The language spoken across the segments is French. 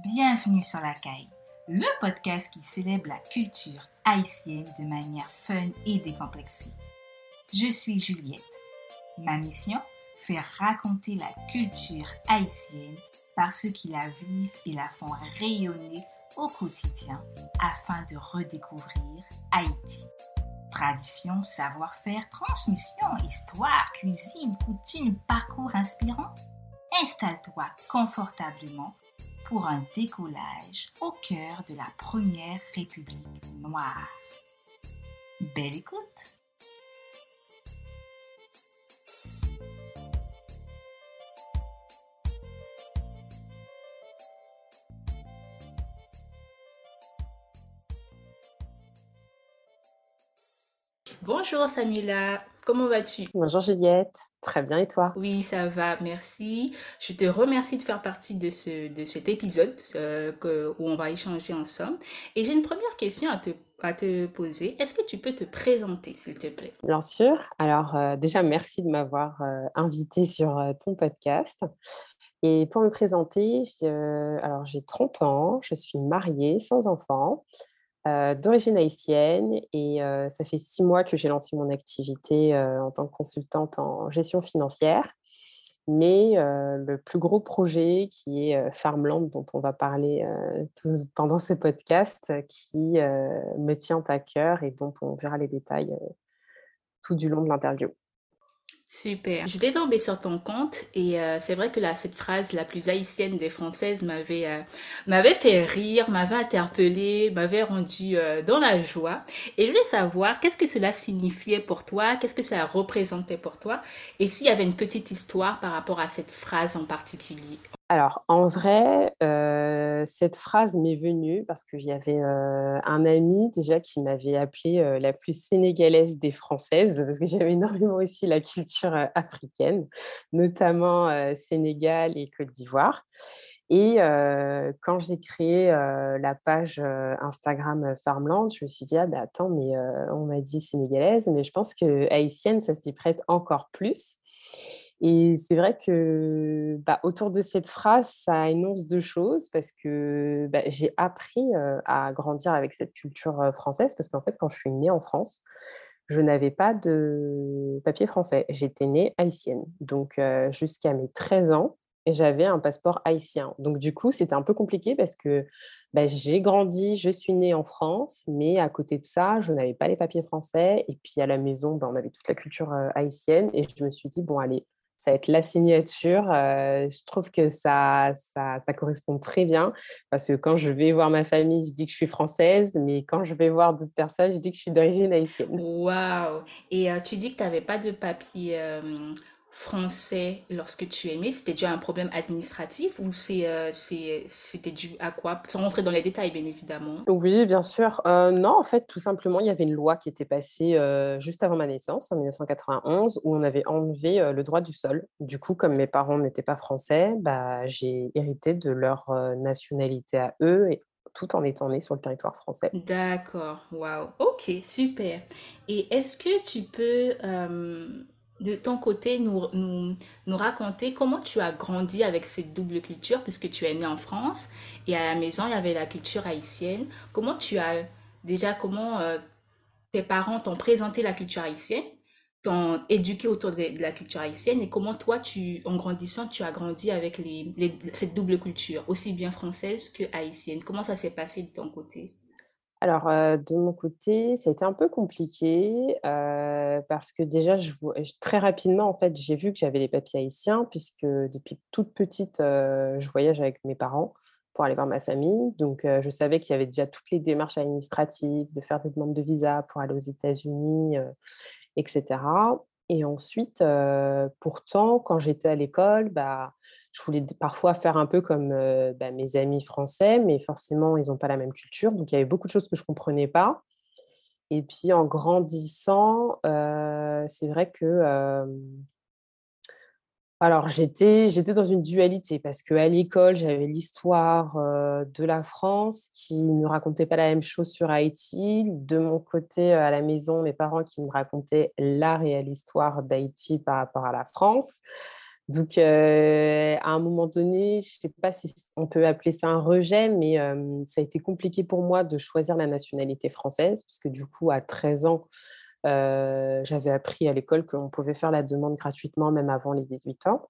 Bienvenue sur la caille, le podcast qui célèbre la culture haïtienne de manière fun et décomplexée. Je suis Juliette. Ma mission Faire raconter la culture haïtienne par ceux qui la vivent et la font rayonner au quotidien afin de redécouvrir Haïti. Tradition, savoir-faire, transmission, histoire, cuisine, coutume, parcours inspirant. Installe-toi confortablement pour un décollage au cœur de la première République noire. Belle écoute! Bonjour Samila, comment vas-tu? Bonjour Juliette, très bien et toi? Oui, ça va, merci. Je te remercie de faire partie de, ce, de cet épisode euh, que, où on va échanger ensemble. Et j'ai une première question à te, à te poser. Est-ce que tu peux te présenter, s'il te plaît? Bien sûr. Alors euh, déjà, merci de m'avoir euh, invité sur euh, ton podcast. Et pour me présenter, alors j'ai 30 ans, je suis mariée, sans enfant. Euh, d'origine haïtienne et euh, ça fait six mois que j'ai lancé mon activité euh, en tant que consultante en gestion financière. Mais le plus gros projet qui est Farmland, dont on va parler pendant ce podcast, qui me tient à cœur et dont on verra les détails tout du long de l'interview. Super. J'étais tombée sur ton compte et euh, c'est vrai que là, cette phrase la plus haïtienne des Françaises m'avait euh, m'avait fait rire, m'avait interpellée, m'avait rendu euh, dans la joie. Et je voulais savoir qu'est-ce que cela signifiait pour toi, qu'est-ce que cela représentait pour toi, et s'il y avait une petite histoire par rapport à cette phrase en particulier? Alors, en vrai, euh, cette phrase m'est venue parce qu'il y avait euh, un ami déjà qui m'avait appelée euh, la plus sénégalaise des Françaises, parce que j'avais énormément aussi la culture africaine, notamment Sénégal et Côte d'Ivoire. Et quand j'ai créé la page Instagram Farmland, je me suis dit, ah ben attends, mais on m'a dit sénégalaise, mais je pense que haïtienne, ça s'y prête encore plus. Et c'est vrai que bah, autour de cette phrase, ça énonce deux choses parce que bah, j'ai appris à grandir avec cette culture française parce qu'en fait, quand je suis née en France, je n'avais pas de papier français. J'étais née haïtienne. Donc, jusqu'à mes 13 ans, j'avais un passeport haïtien. Donc, du coup, c'était un peu compliqué parce que bah, j'ai grandi, je suis née en France, mais à côté de ça, je n'avais pas les papiers français. Et puis, à la maison, on avait toute la culture haïtienne. Et je me suis dit, bon, allez, ça va être la signature. Je trouve que ça, correspond très bien parce que quand je vais voir ma famille, je dis que je suis française, mais quand je vais voir d'autres personnes, je dis que je suis d'origine haïtienne. Waouh! Et tu dis que tu n'avais pas de papier français lorsque tu es né? C'était dû à un problème administratif ou c'est, euh, c'est, c'était dû à quoi? Sans rentrer dans les détails, bien évidemment. Oui, bien sûr. Euh, non, en fait, tout simplement, il y avait une loi qui était passée euh, juste avant ma naissance, en 1991, où on avait enlevé le droit du sol. Du coup, comme mes parents n'étaient pas français, bah, j'ai hérité de leur nationalité à eux, et, tout en étant née sur le territoire français. D'accord, waouh. Ok, super. Et est-ce que tu peux, de ton côté, nous, nous, nous raconter comment tu as grandi avec cette double culture, puisque tu es né en France et à la maison, il y avait la culture haïtienne. Comment tu as, déjà, comment euh, tes parents t'ont présenté la culture haïtienne, t'ont éduqué autour de, la culture haïtienne et comment toi, tu, en grandissant, tu as grandi avec les- cette double culture, aussi bien française que haïtienne? Comment ça s'est passé de ton côté? Alors, euh, de mon côté, ça a été un peu compliqué euh, parce que déjà, très rapidement, en fait, j'ai vu que j'avais les papiers haïtiens puisque depuis toute petite, euh, je voyage avec mes parents pour aller voir ma famille. Donc, je savais qu'il y avait déjà toutes les démarches administratives, de faire des demandes de visa pour aller aux États-Unis, etc. Et ensuite, pourtant, quand j'étais à l'école, bah, je voulais parfois faire un peu comme bah, mes amis français, mais forcément, ils n'ont pas la même culture. Donc, il y avait beaucoup de choses que je ne comprenais pas. Et puis, en grandissant, c'est vrai que alors, j'étais dans une dualité parce qu'à l'école, j'avais l'histoire, de la France qui ne racontait pas la même chose sur Haïti. De mon côté, à la maison, mes parents qui me racontaient la réelle histoire d'Haïti par rapport à la France. Donc, à un moment donné, je ne sais pas si on peut appeler ça un rejet, mais ça a été compliqué pour moi de choisir la nationalité française, puisque du coup, à 13 ans, j'avais appris à l'école qu'on pouvait faire la demande gratuitement, même avant les 18 ans.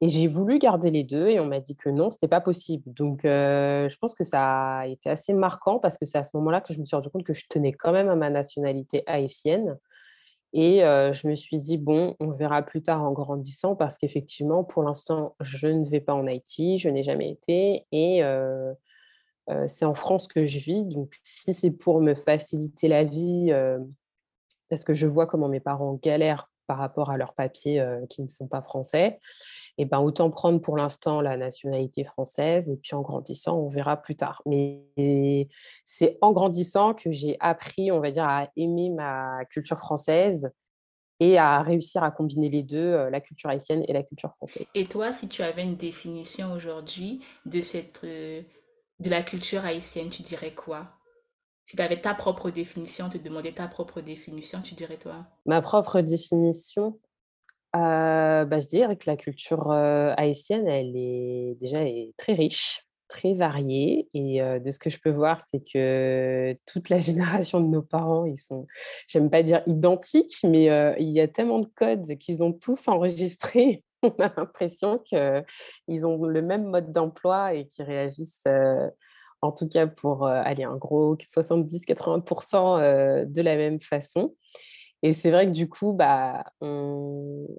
Et j'ai voulu garder les deux et on m'a dit que non, ce n'était pas possible. Donc, je pense que ça a été assez marquant parce que c'est à ce moment-là que je me suis rendu compte que je tenais quand même à ma nationalité haïtienne. Et je me suis dit, bon, on verra plus tard en grandissant parce qu'effectivement, pour l'instant, je ne vais pas en Haïti, je n'ai jamais été. Et c'est en France que je vis. Donc, si c'est pour me faciliter la vie, parce que je vois comment mes parents galèrent par rapport à leurs papiers qui ne sont pas français, et eh ben autant prendre pour l'instant la nationalité française et puis en grandissant, on verra plus tard. Mais c'est en grandissant que j'ai appris, on va dire, à aimer ma culture française et à réussir à combiner les deux, la culture haïtienne et la culture française. Et toi, si tu avais une définition aujourd'hui de cette de la culture haïtienne, tu dirais quoi? Si tu avais ta propre définition, te demandais ta propre définition, tu dirais toi? Ma propre définition, euh, bah, je dirais que la culture euh, haïtienne, elle est déjà très riche, très variée. Et euh, de ce que je peux voir, c'est que toute la génération de nos parents, ils sont, j'aime pas dire identiques, mais il y a tellement de codes qu'ils ont tous enregistrés. On a l'impression qu'ils ont le même mode d'emploi et qu'ils réagissent en tout cas pour aller un gros 70-80% de la même façon. Et c'est vrai que du coup, bah,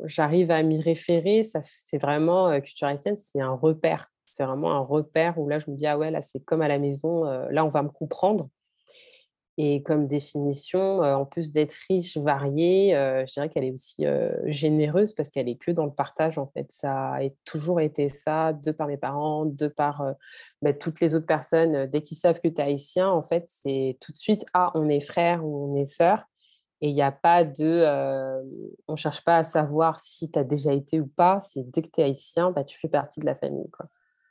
j'arrive à m'y référer. C'est vraiment, culture haïtienne, c'est un repère. C'est vraiment un repère où là, je me dis, ah ouais, là, c'est comme à la maison, là, on va me comprendre. Et comme définition, en plus d'être riche, variée, je dirais qu'elle est aussi généreuse parce qu'elle est que dans le partage. En fait, ça a toujours été ça, de par mes parents, de par bah, toutes les autres personnes. Dès qu'ils savent que tu es haïtien, en fait, c'est tout de suite ah, on est frère ou on est sœur. Et il n'y a pas de. on ne cherche pas à savoir si tu as déjà été ou pas. C'est dès que tu es haïtien, bah, tu fais partie de la famille.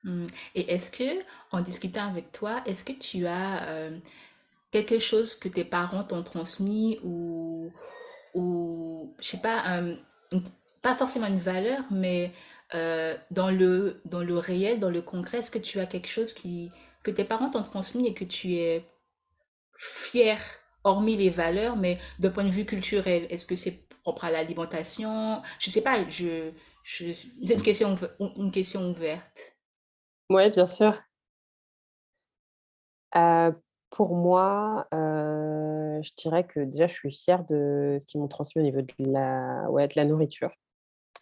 Mmh. Et est-ce que, en discutant avec toi, est-ce que tu as quelque chose que tes parents t'ont transmis ou, ou je sais pas, pas forcément une valeur, mais euh, dans, le, dans le réel, dans le concret, est-ce que tu as quelque chose qui, que tes parents t'ont transmis et que tu es fier, hormis les valeurs, mais d'un point de vue culturel, est-ce que c'est propre à l'alimentation? Je sais pas, je, c'est une question, une question ouverte. Oui, bien sûr. Euh, pour moi, je dirais que déjà, je suis fière de ce qu'ils m'ont transmis au niveau de la, ouais, de la nourriture.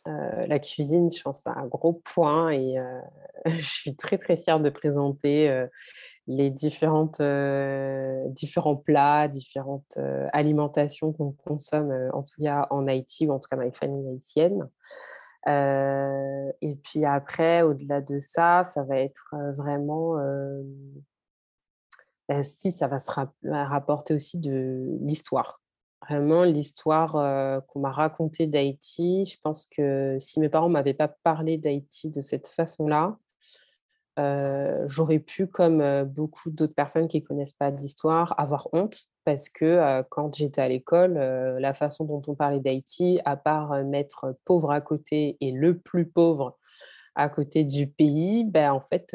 la cuisine, je pense, c'est un gros point et je suis très, très fière de présenter les différentes, différents plats, différentes alimentations qu'on consomme, en tout cas en Haïti ou en tout cas dans les familles haïtiennes. et puis après, au-delà de ça, ça va être vraiment bah, si, ça va se rapporter aussi de l'histoire. Vraiment, l'histoire qu'on m'a racontée d'Haïti, je pense que si mes parents ne m'avaient pas parlé d'Haïti de cette façon-là, j'aurais pu, comme beaucoup d'autres personnes qui ne connaissent pas l'histoire, avoir honte parce que quand j'étais à l'école, la façon dont on parlait d'Haïti, à part mettre pauvre à côté et le plus pauvre à côté du pays, ben, en fait,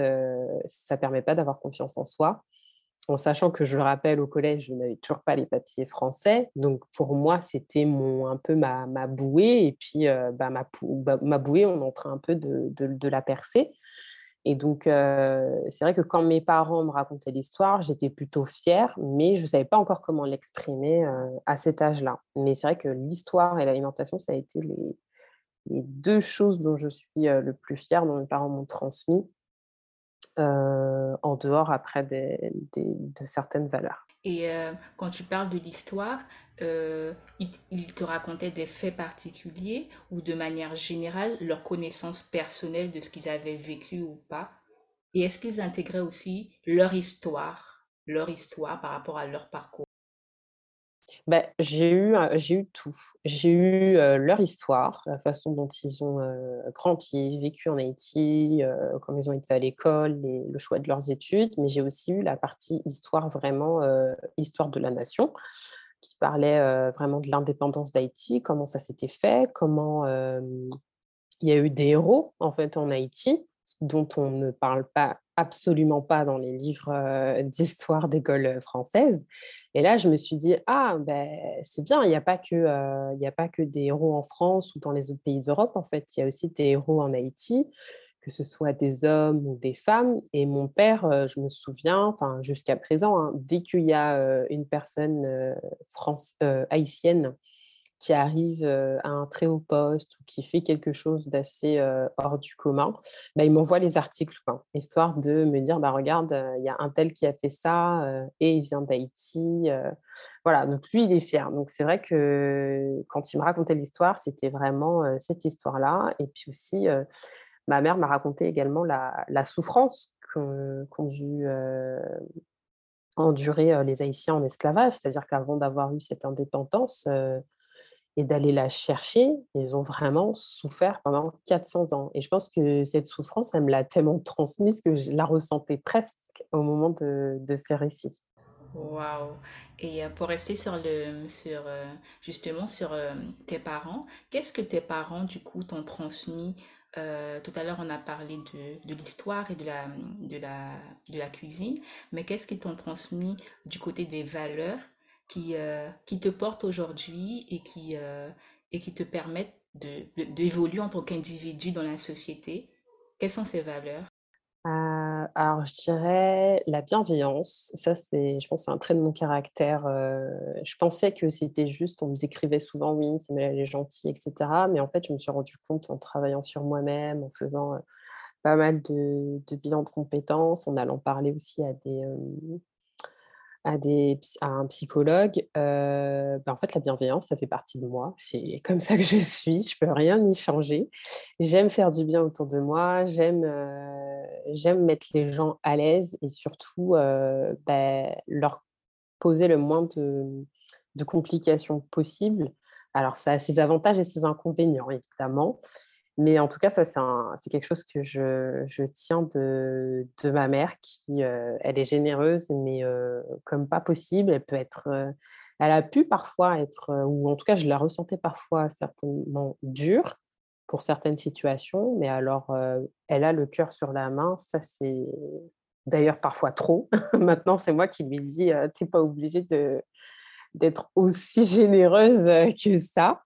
ça ne permet pas d'avoir confiance en soi en sachant que je le rappelle au collège, je n'avais toujours pas les papiers français. Donc pour moi, c'était mon un peu ma, bouée. Et puis euh, bah, ma, bah, ma, bouée, on est en train un peu de, de, la percer. Et donc euh, c'est vrai que quand mes parents me racontaient l'histoire, j'étais plutôt fière, mais je ne savais pas encore comment l'exprimer euh, à cet âge-là. Mais c'est vrai que l'histoire et l'alimentation, ça a été les, les, deux choses dont je suis le plus fière, dont mes parents m'ont transmis. Euh, en dehors après de certaines valeurs. Et euh, quand tu parles de l'histoire, euh, ils, te racontaient des faits particuliers ou de manière générale leur connaissance personnelle de ce qu'ils avaient vécu ou pas? Et est-ce qu'ils intégraient aussi leur histoire, leur histoire par rapport à leur parcours? Bah, j'ai eu, j'ai eu tout. J'ai eu leur histoire, la façon dont ils ont grandi, vécu en Haïti, comment ils ont été à l'école, le choix de leurs études, mais j'ai aussi eu la partie histoire vraiment, histoire de la nation, qui parlait vraiment de l'indépendance d'Haïti, comment ça s'était fait, comment il y a eu des héros en fait en Haïti dont on ne parle pas absolument pas dans les livres d'histoire d'école française. Et là, je me suis dit, ah, ben, c'est bien, il n'y a, pas que, a pas que des héros en France ou dans les autres pays d'Europe, en fait, il y a aussi des héros en Haïti, que ce soit des hommes ou des femmes. Et mon père, je me souviens, enfin jusqu'à présent, hein, dès qu'il y a une personne haïtienne qui arrive à un très haut poste ou qui fait quelque chose d'assez hors du commun, bah, il m'envoie les articles, histoire de me dire, bah, regarde, il y a un tel qui a fait ça et il vient d'Haïti. voilà, donc lui, il est fier. Donc c'est vrai que quand il me racontait l'histoire, c'était vraiment cette histoire-là. Et puis aussi, ma mère m'a raconté également la, souffrance qu'ont dû endurer les Haïtiens en esclavage, c'est-à-dire qu'avant d'avoir eu cette indépendance, et d'aller la chercher, ils ont vraiment souffert pendant 400 ans. Et je pense que cette souffrance, elle me l'a tellement transmise que je la ressentais presque au moment de, ces récits. Waouh Et euh, pour rester sur le, sur, euh, justement sur euh, tes parents, qu'est-ce que tes parents, du coup, t'ont transmis tout à l'heure, on a parlé de, de l'histoire et de la, de, la, de la cuisine, mais qu'est-ce qu'ils t'ont transmis du côté des valeurs qui, euh, qui te portent aujourd'hui et, qui euh, et qui te permettent d'évoluer de, en tant qu'individu dans la société Quelles sont ces valeurs? Euh, alors, je dirais la bienveillance. Ça, c'est, je pense, c'est un trait de mon caractère. je pensais que c'était juste, on me décrivait souvent, oui, c'est elle est gentille, etc. Mais en fait, je me suis rendu compte en travaillant sur moi-même, en faisant pas mal de, de bilans de compétences, en allant parler aussi à des, à, un psychologue, ben en fait, la bienveillance, ça fait partie de moi. C'est comme ça que je suis. Je peux rien y changer. J'aime faire du bien autour de moi. J'aime j'aime mettre les gens à l'aise et surtout ben, leur poser le moins de complications possibles. Alors, ça a ses avantages et ses inconvénients, évidemment. Mais en tout cas, ça, c'est quelque chose que je, je tiens de, de, ma mère, qui, euh, elle est généreuse, mais euh, comme pas possible. Elle peut être, euh, elle a pu parfois être, ou en tout cas, je la ressentais parfois certainement dure pour certaines situations, mais alors, elle a le cœur sur la main. Ça, c'est d'ailleurs parfois trop. Maintenant, c'est moi qui lui dis, tu n'es pas obligée d'être aussi généreuse que ça.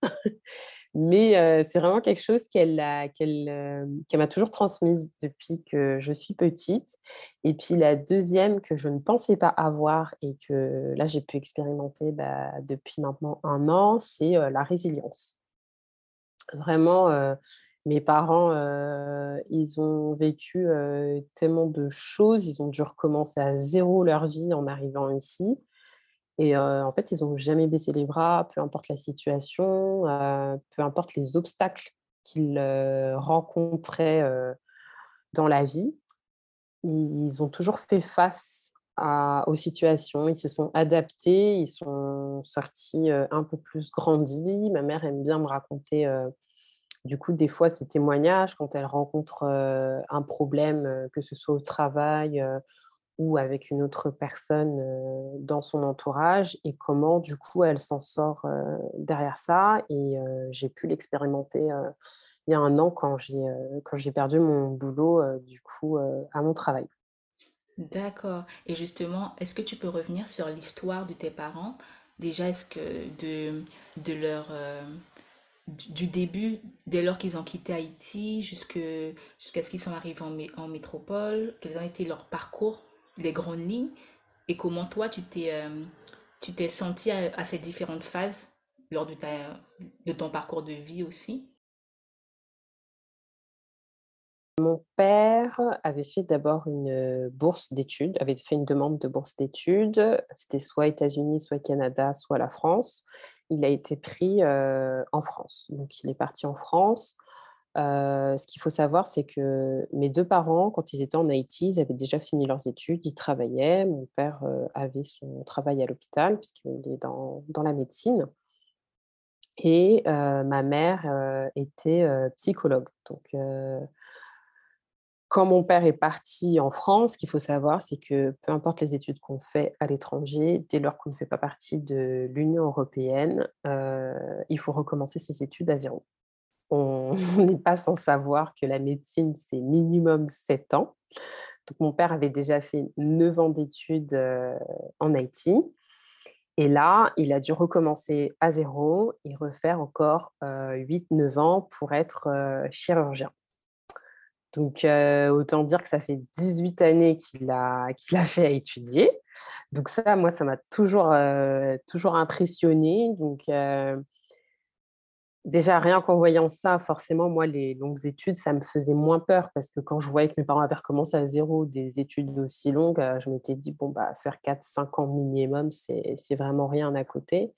Mais c'est vraiment quelque chose qu'elle m'a toujours transmise depuis que je suis petite. Et puis la deuxième que je ne pensais pas avoir et que là j'ai pu expérimenter bah, depuis maintenant un an, c'est la résilience. Vraiment, mes parents, ils ont vécu tellement de choses, ils ont dû recommencer à zéro leur vie en arrivant ici. Et en fait, ils n'ont jamais baissé les bras, peu importe la situation, peu importe les obstacles qu'ils rencontraient dans la vie. Ils ont toujours fait face aux situations, ils se sont adaptés, ils sont sortis un peu plus grandis. Ma mère aime bien me raconter du coup, des fois, ces témoignages, quand elle rencontre un problème, que ce soit au travail ou avec une autre personne dans son entourage et comment du coup elle s'en sort derrière ça et j'ai pu l'expérimenter il y a un an quand j'ai quand perdu mon boulot du coup à mon travail. D'accord. Et justement, est-ce que tu peux revenir sur l'histoire de tes parents? Déjà, est-ce que de, de leur du début, dès lors qu'ils ont quitté Haïti jusqu'à ce qu'ils sont arrivés en, en métropole, quels ont été leurs parcours? Les grandes lignes et comment toi tu t'es euh, senti à, ces différentes phases lors de, ta, de ton parcours de vie aussi? Mon père avait fait d'abord une bourse d'études, avait fait une demande de bourse d'études. C'était soit États-Unis, soit Canada, soit la France. Il a été pris euh, en France. Donc, il est parti en France ce qu'il faut savoir, c'est que mes deux parents, quand ils étaient en Haïti, ils avaient déjà fini leurs études, ils travaillaient. Mon père avait son travail à l'hôpital, puisqu'il est dans, la médecine. Et ma mère était psychologue. Donc, quand mon père est parti en France, ce qu'il faut savoir, c'est que peu importe les études qu'on fait à l'étranger, dès lors qu'on ne fait pas partie de l'Union européenne, il faut recommencer ses études à zéro. on n'est pas sans savoir que la médecine, c'est minimum 7 ans. Donc, mon père avait déjà fait 9 ans d'études en Haïti. Et là, il a dû recommencer à zéro et refaire encore 8-9 ans pour être chirurgien. Donc, autant dire que ça fait 18 années qu'il a, qu'il a fait à étudier. Donc ça, moi, ça m'a toujours, toujours impressionné. Donc, déjà, rien qu'en voyant ça, forcément, moi, les longues études, ça me faisait moins peur parce que quand je voyais que mes parents avaient recommencé à zéro des études aussi longues, euh, je m'étais dit, bon, bah, faire 4-5 ans minimum, c'est vraiment rien à côté.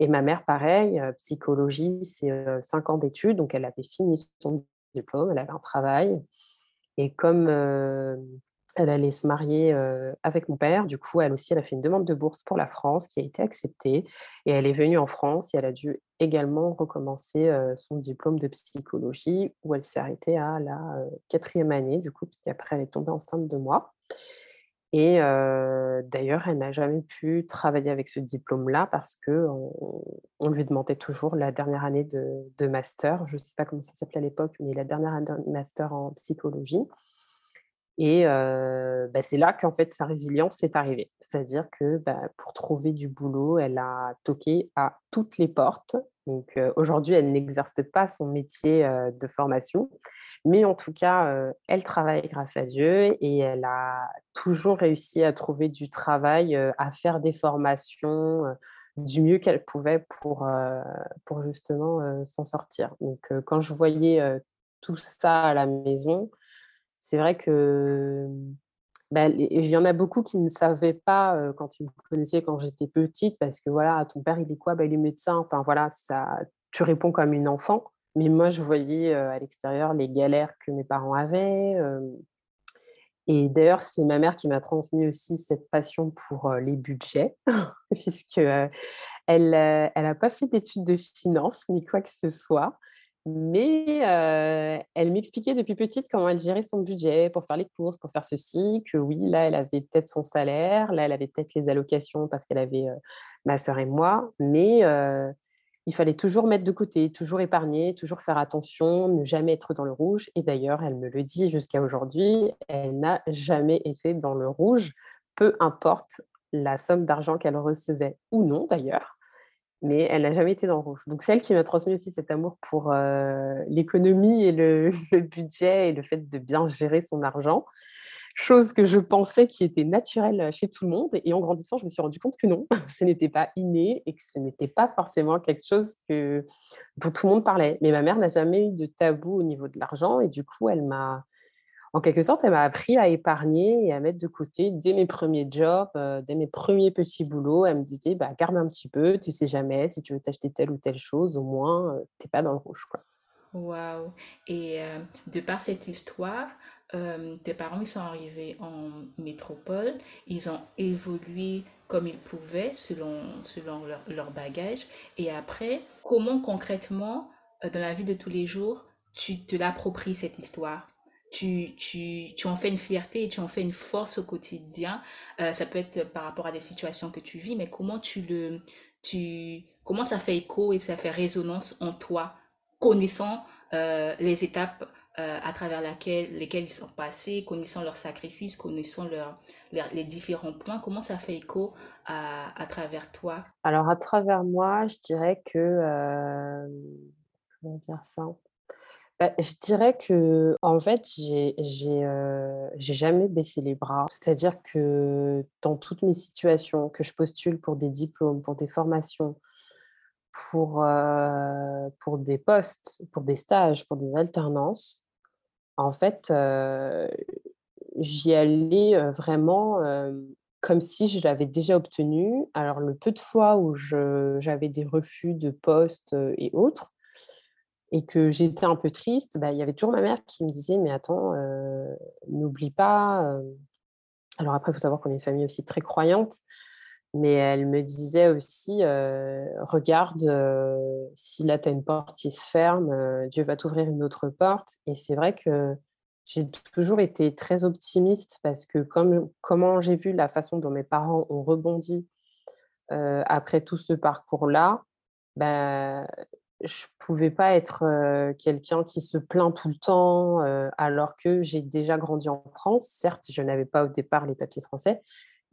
Et ma mère, pareil, euh, psychologie, c'est 5 euh, ans d'études, donc elle avait fini son diplôme, elle avait un travail. Et comme elle allait se marier avec mon père. Du coup, elle aussi, elle a fait une demande de bourse pour la France qui a été acceptée. Et elle est venue en France et elle a dû également recommencer son diplôme de psychologie où elle s'est arrêtée à la quatrième année, du coup, puisqu'après, elle est tombée enceinte de moi. Et d'ailleurs, elle n'a jamais pu travailler avec ce diplôme-là parce qu'on on lui demandait toujours la dernière année de, master. Je ne sais pas comment ça s'appelait à l'époque, mais la dernière année de master en psychologie. Et bah, c'est là qu'en fait sa résilience est arrivée. C'est-à-dire que bah, pour trouver du boulot, elle a toqué à toutes les portes. Donc aujourd'hui, elle n'exerce pas son métier de formation, mais en tout cas, elle travaille grâce à Dieu et elle a toujours réussi à trouver du travail, à faire des formations du mieux qu'elle pouvait pour, pour justement s'en sortir. Donc quand je voyais tout ça à la maison, c'est vrai que bah, il y en a beaucoup qui ne savaient pas quand ils me connaissaient quand j'étais petite, parce que voilà, ton père, il est quoi? Bah, Il est médecin. Enfin voilà, ça, tu réponds comme une enfant. Mais moi, je voyais à l'extérieur les galères que mes parents avaient. et d'ailleurs, c'est ma mère qui m'a transmis aussi cette passion pour les budgets, puisque elle n'a pas fait d'études de finance ni quoi que ce soit. Mais elle m'expliquait depuis petite comment elle gérait son budget pour faire les courses, pour faire ceci, que oui, là, elle avait peut-être son salaire, là, elle avait peut-être les allocations parce qu'elle avait ma sœur et moi, mais il fallait toujours mettre de côté, toujours épargner, toujours faire attention, ne jamais être dans le rouge. Et d'ailleurs, elle me le dit jusqu'à aujourd'hui, elle n'a jamais été dans le rouge, peu importe la somme d'argent qu'elle recevait ou non d'ailleurs mais elle n'a jamais été dans le rouge. Donc, c'est elle qui m'a transmis aussi cet amour pour l'économie et le, budget et le fait de bien gérer son argent, chose que je pensais qui était naturelle chez tout le monde. Et en grandissant, je me suis rendu compte que non, ce n'était pas inné et que ce n'était pas forcément quelque chose que, dont tout le monde parlait. Mais ma mère n'a jamais eu de tabou au niveau de l'argent et du coup, elle m'a en quelque sorte, elle m'a appris à épargner et à mettre de côté dès mes premiers jobs, euh, dès mes premiers petits boulots. Elle me disait, bah, garde un petit peu, tu sais jamais, si tu veux t'acheter telle ou telle chose, au moins, euh, tu n'es pas dans le rouge. Waouh! Et euh, de par cette histoire, tes parents ils sont arrivés en métropole, ils ont évolué comme ils pouvaient selon, selon leur, leur bagage. Et après, comment concrètement, dans la vie de tous les jours, tu te l'appropries cette histoire? Tu, tu, tu en fais une fierté et tu en fais une force au quotidien. Euh, ça peut être par rapport à des situations que tu vis, mais comment tu le, tu, comment ça fait écho et ça fait résonance en toi, connaissant euh, les étapes euh, à travers laquelle, lesquelles ils sont passés, connaissant leurs sacrifices, connaissant leur, les différents points, comment ça fait écho à, à travers toi? Alors à travers moi, je dirais que, comment dire ça? Bah, je dirais que, en fait, j'ai j'ai jamais baissé les bras. C'est-à-dire que dans toutes mes situations, que je postule pour des diplômes, pour des formations, pour, pour des postes, pour des stages, pour des alternances, en fait, j'y allais, vraiment, comme si je l'avais déjà obtenu. Alors le peu de fois où j'avais des refus de postes, et autres, et que j'étais un peu triste, bah, il y avait toujours ma mère qui me disait Mais attends, n'oublie pas. Alors après, il faut savoir qu'on est une famille aussi très croyante, mais elle me disait aussi Regarde, si là, tu as une porte qui se ferme, Dieu va t'ouvrir une autre porte. Et c'est vrai que j'ai toujours été très optimiste parce que comme, comment j'ai vu la façon dont mes parents ont rebondi après tout ce parcours-là, bah, je pouvais pas être quelqu'un qui se plaint tout le temps, alors que j'ai déjà grandi en France. Certes, je n'avais pas au départ les papiers français,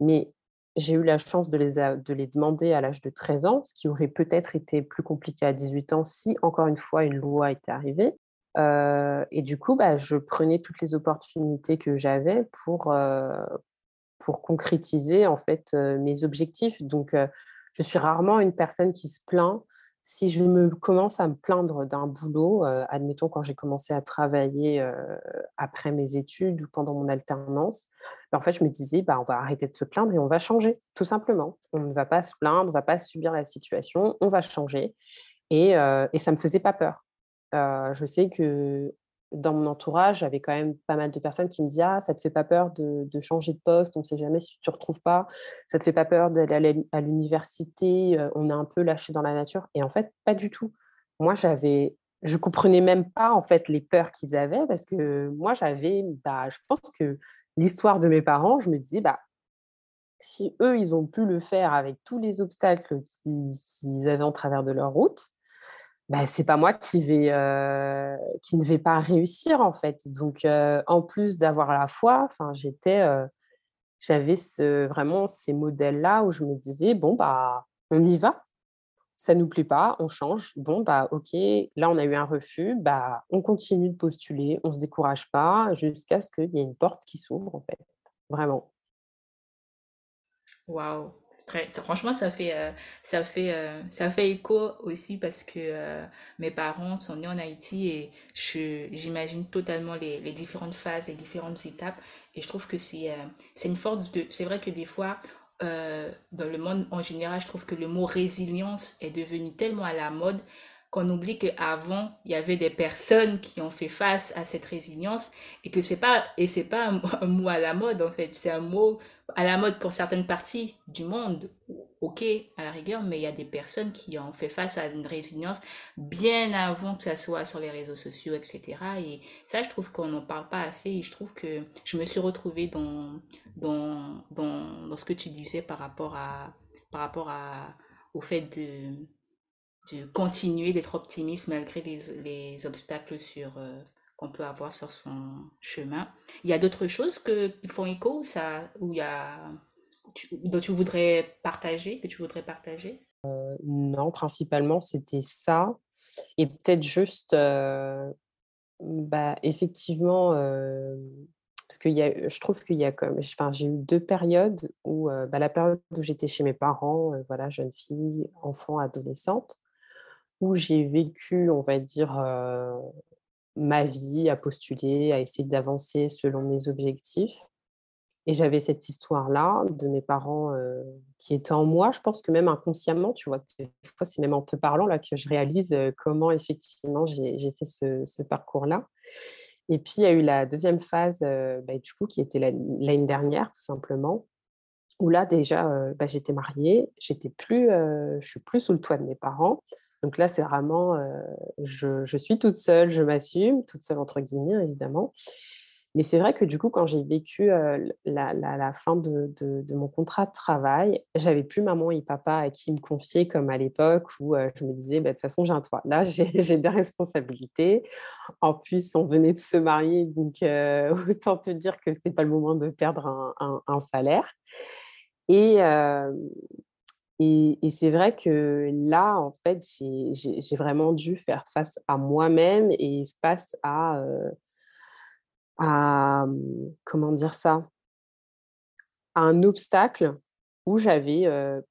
mais j'ai eu la chance de les, de les demander à l'âge de 13 ans, ce qui aurait peut-être été plus compliqué à 18 ans si, encore une fois, une loi était arrivée. et du coup, bah, je prenais toutes les opportunités que j'avais pour, concrétiser mes objectifs. Donc, je suis rarement une personne qui se plaint si je me commence à me plaindre d'un boulot, admettons quand j'ai commencé à travailler après mes études ou pendant mon alternance, ben, en fait, je me disais, bah, on va arrêter de se plaindre et on va changer, tout simplement. On ne va pas se plaindre, on ne va pas subir la situation, on va changer. Et, et ça ne me faisait pas peur. je sais que dans mon entourage, j'avais quand même pas mal de personnes qui me disaient Ah, ça te fait pas peur de, changer de poste, on ne sait jamais si tu ne retrouves pas, ça te fait pas peur d'aller à l'université, on est un peu lâché dans la nature. Et en fait, pas du tout. Moi, j'avais, je comprenais même pas en fait les peurs qu'ils avaient parce que moi, j'avais, bah, je pense que l'histoire de mes parents, je me disais, bah, si eux, ils ont pu le faire avec tous les obstacles qu'ils avaient en travers de leur route, bah, c'est pas moi euh, qui ne vais pas réussir en fait. Donc euh, en plus d'avoir la foi, j'étais euh, j'avais vraiment ces modèles là où je me disais bon bah on y va. Ça nous plaît pas, on change. Bon bah OK, là on a eu un refus, bah on continue de postuler, on se décourage pas jusqu'à ce qu'il y ait une porte qui s'ouvre en fait. Vraiment. Waouh franchement, ça fait, euh, ça, fait, euh, ça fait écho aussi parce que euh, mes parents sont nés en Haïti et j'imagine totalement les, les, différentes phases, les différentes étapes. Et je trouve que c'est c'est une force de. C'est vrai que des fois, dans le monde en général, je trouve que le mot résilience est devenu tellement à la mode qu'on oublie qu'avant, il y avait des personnes qui ont fait face à cette résilience et que c'est pas, et c'est pas un, mot à la mode, en fait. C'est un mot à la mode pour certaines parties du monde. Ok, à la rigueur, mais il y a des personnes qui ont fait face à une résilience bien avant que ça soit sur les réseaux sociaux, etc. Et ça, je trouve qu'on n'en parle pas assez et je trouve que je me suis retrouvée dans, dans, dans, dans ce que tu disais par rapport à, par rapport à, au fait de, de continuer d'être optimiste malgré les, les obstacles sur, euh, qu'on peut avoir sur son chemin. Il y a d'autres choses que, qui font écho ça, où il y a, dont tu voudrais partager, que tu voudrais partager? Euh, Non, principalement, c'était ça. Et peut-être juste, euh, bah, effectivement, parce que y a, je trouve qu'il y a comme, enfin, j'ai eu deux périodes où, bah, la période où j'étais chez mes parents, voilà, jeune fille, enfant, adolescente, où j'ai vécu, on va dire, ma vie à postuler, à essayer d'avancer selon mes objectifs. Et j'avais cette histoire-là de mes parents qui étaient en moi. Je pense que même inconsciemment, tu vois, des fois, c'est même en te parlant là que je réalise comment effectivement j'ai fait ce, parcours-là. Et puis, il y a eu la deuxième phase, bah, du coup, qui était l'année dernière, tout simplement, où là, déjà, bah, j'étais mariée, j'étais plus, je suis plus sous le toit de mes parents. Donc là, c'est vraiment, je, suis toute seule, je m'assume, toute seule entre guillemets, évidemment. Mais c'est vrai que du coup, quand j'ai vécu la, fin de, mon contrat de travail, j'avais plus maman et papa à qui me confier comme à l'époque où je me disais, bah, de toute façon, j'ai un toit. Là, j'ai des responsabilités. En plus, on venait de se marier, donc autant te dire que ce n'était pas le moment de perdre un, un salaire. Et, et, c'est vrai que là, en fait, j'ai vraiment dû faire face à moi-même et face à, à, comment dire ça, à un obstacle où j'avais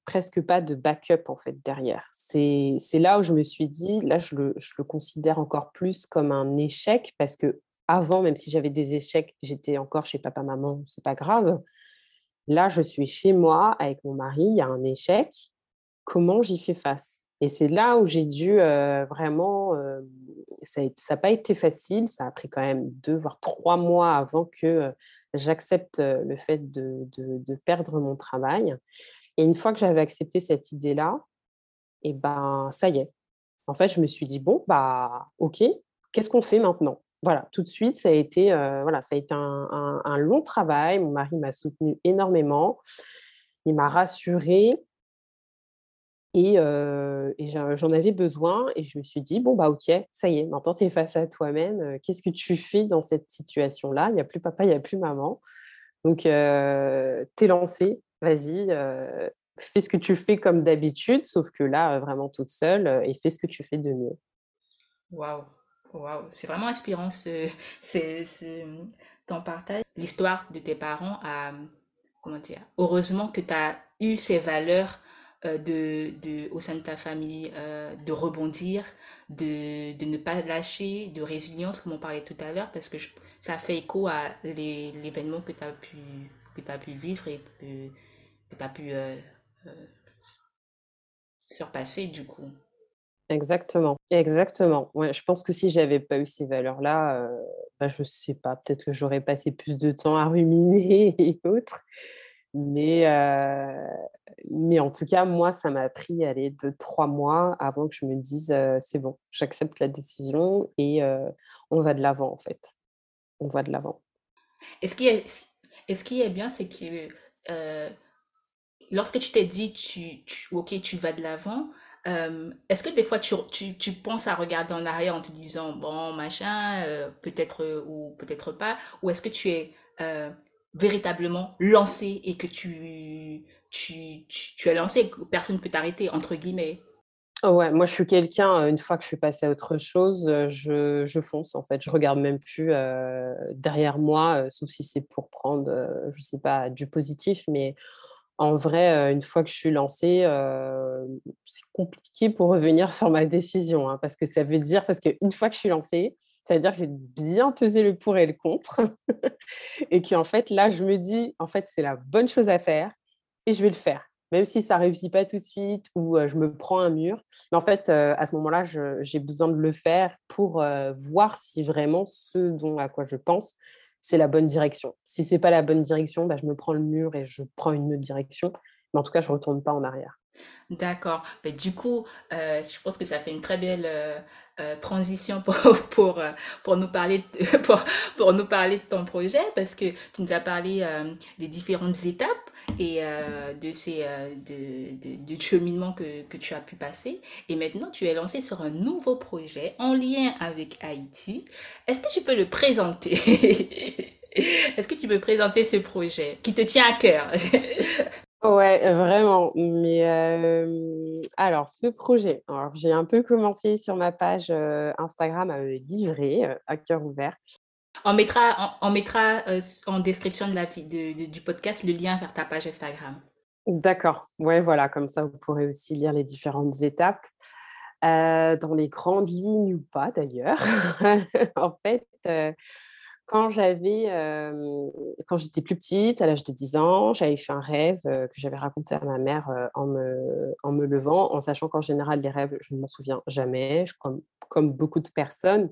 presque pas de backup en fait derrière. C'est là où je me suis dit, là, je le, je le considère encore plus comme un échec parce que avant, même si j'avais des échecs, j'étais encore chez papa-maman, c'est pas grave. Là, je suis chez moi avec mon mari, il y a un échec. Comment j'y fais face? Et c'est là où j'ai dû vraiment. ça n'a pas été facile. Ça a pris quand même deux, voire trois mois avant que j'accepte le fait de, de, perdre mon travail. Et une fois que j'avais accepté cette idée-là, et eh ben ça y est. En fait, je me suis dit bon bah ok, qu'est-ce qu'on fait maintenant? Voilà, tout de suite, ça a été, voilà, ça a été un, long travail. Mon mari m'a soutenu énormément. Il m'a rassurée. Et, j'en avais besoin et je me suis dit, bon, bah ok, ça y est, maintenant tu es face à toi-même. Qu'est-ce que tu fais dans cette situation-là? Il n'y a plus papa, il n'y a plus maman. Donc, tu es lancé, vas-y, fais ce que tu fais comme d'habitude, sauf que là, vraiment toute seule, et fais ce que tu fais de mieux. Waouh, waouh, c'est vraiment inspirant ce, ce, ton partage. L'histoire de tes parents a, comment dire, heureusement que tu as eu ces valeurs euh, de, de, au sein de ta famille, euh, de rebondir, de, de, ne pas lâcher, de résilience, comme on parlait tout à l'heure, parce que ça fait écho à l'événement que tu as, pu, que pu vivre et que, tu as pu euh, surpasser du coup. Exactement, exactement. Ouais, je pense que si j'avais pas eu ces valeurs-là, bah, je sais pas, peut-être que j'aurais passé plus de temps à ruminer et autres. Mais, mais en tout cas, moi, ça m'a pris aller de trois mois avant que je me dise c'est bon, j'accepte la décision et on va de l'avant en fait. On va de l'avant. Et ce qui est, ce qui est bien, c'est que lorsque tu t'es dit tu, ok, tu vas de l'avant, est-ce que des fois tu, tu, tu, penses à regarder en arrière en te disant bon machin, peut-être ou peut-être pas, ou est-ce que tu es véritablement lancé et que tu, tu, tu, as lancé, personne ne peut t'arrêter, entre guillemets? Oh ouais, moi je suis quelqu'un, euh, une fois que je suis passée à autre chose, euh, je, je fonce en fait. Je regarde même plus euh, derrière moi, sauf si c'est pour prendre, je sais pas, du positif. Mais en vrai, une fois que je suis lancée, c'est compliqué pour revenir sur ma décision. Hein, parce que ça veut dire, parce qu'une fois que je suis lancée, ça veut dire que j'ai bien pesé le pour et le contre. et qu'en fait, là, je me dis, en fait, c'est la bonne chose à faire et je vais le faire. Même si ça ne réussit pas tout de suite ou je me prends un mur. Mais en fait, à ce moment-là, j'ai besoin de le faire pour voir si vraiment ce dont à quoi je pense, c'est la bonne direction. Si ce n'est pas la bonne direction, bah, je me prends le mur et je prends une autre direction. Mais en tout cas, je ne retourne pas en arrière. D'accord. Du coup, je pense que ça fait une très belle euh, transition pour, pour, euh, pour, nous parler de, pour, pour, nous parler de ton projet parce que tu nous as parlé euh, des différentes étapes et de ces de, de, du cheminement que, que tu as pu passer et maintenant tu es lancé sur un nouveau projet en lien avec Haïti. Est-ce que tu peux le présenter? Est-ce que tu peux présenter ce projet qui te tient à cœur? Ouais, vraiment. Mais alors, ce projet, alors j'ai un peu commencé sur ma page Instagram à me livrer à cœur ouvert. On mettra, on, mettra en description de la, de, du podcast le lien vers ta page Instagram. D'accord. Ouais, voilà, comme ça, vous pourrez aussi lire les différentes étapes. dans les grandes lignes ou pas d'ailleurs. en fait, quand j'avais, quand j'étais plus petite, à l'âge de 10 ans, j'avais fait un rêve que j'avais raconté à ma mère en, me, en me levant, en sachant qu'en général, les rêves, je ne m'en souviens jamais, comme, beaucoup de personnes,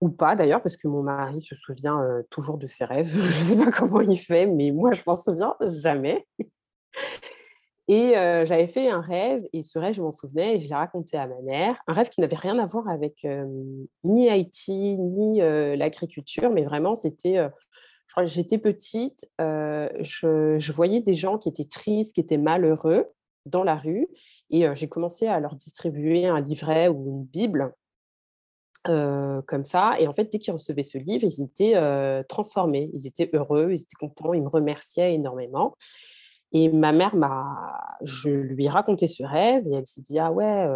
ou pas d'ailleurs, parce que mon mari se souvient toujours de ses rêves. je ne sais pas comment il fait, mais moi, je m'en souviens jamais. Et j'avais fait un rêve, et ce rêve, je m'en souvenais, et je l'ai raconté à ma mère. Un rêve qui n'avait rien à voir avec ni Haïti, ni l'agriculture, mais vraiment, c'était. je crois j'étais petite, je, voyais des gens qui étaient tristes, qui étaient malheureux dans la rue, et j'ai commencé à leur distribuer un livret ou une Bible. comme ça. Et en fait, dès qu'ils recevaient ce livre, ils étaient transformés, ils étaient heureux, ils étaient contents, ils me remerciaient énormément. Et ma mère m'a, je lui ai raconté ce rêve et elle s'est dit ah ouais,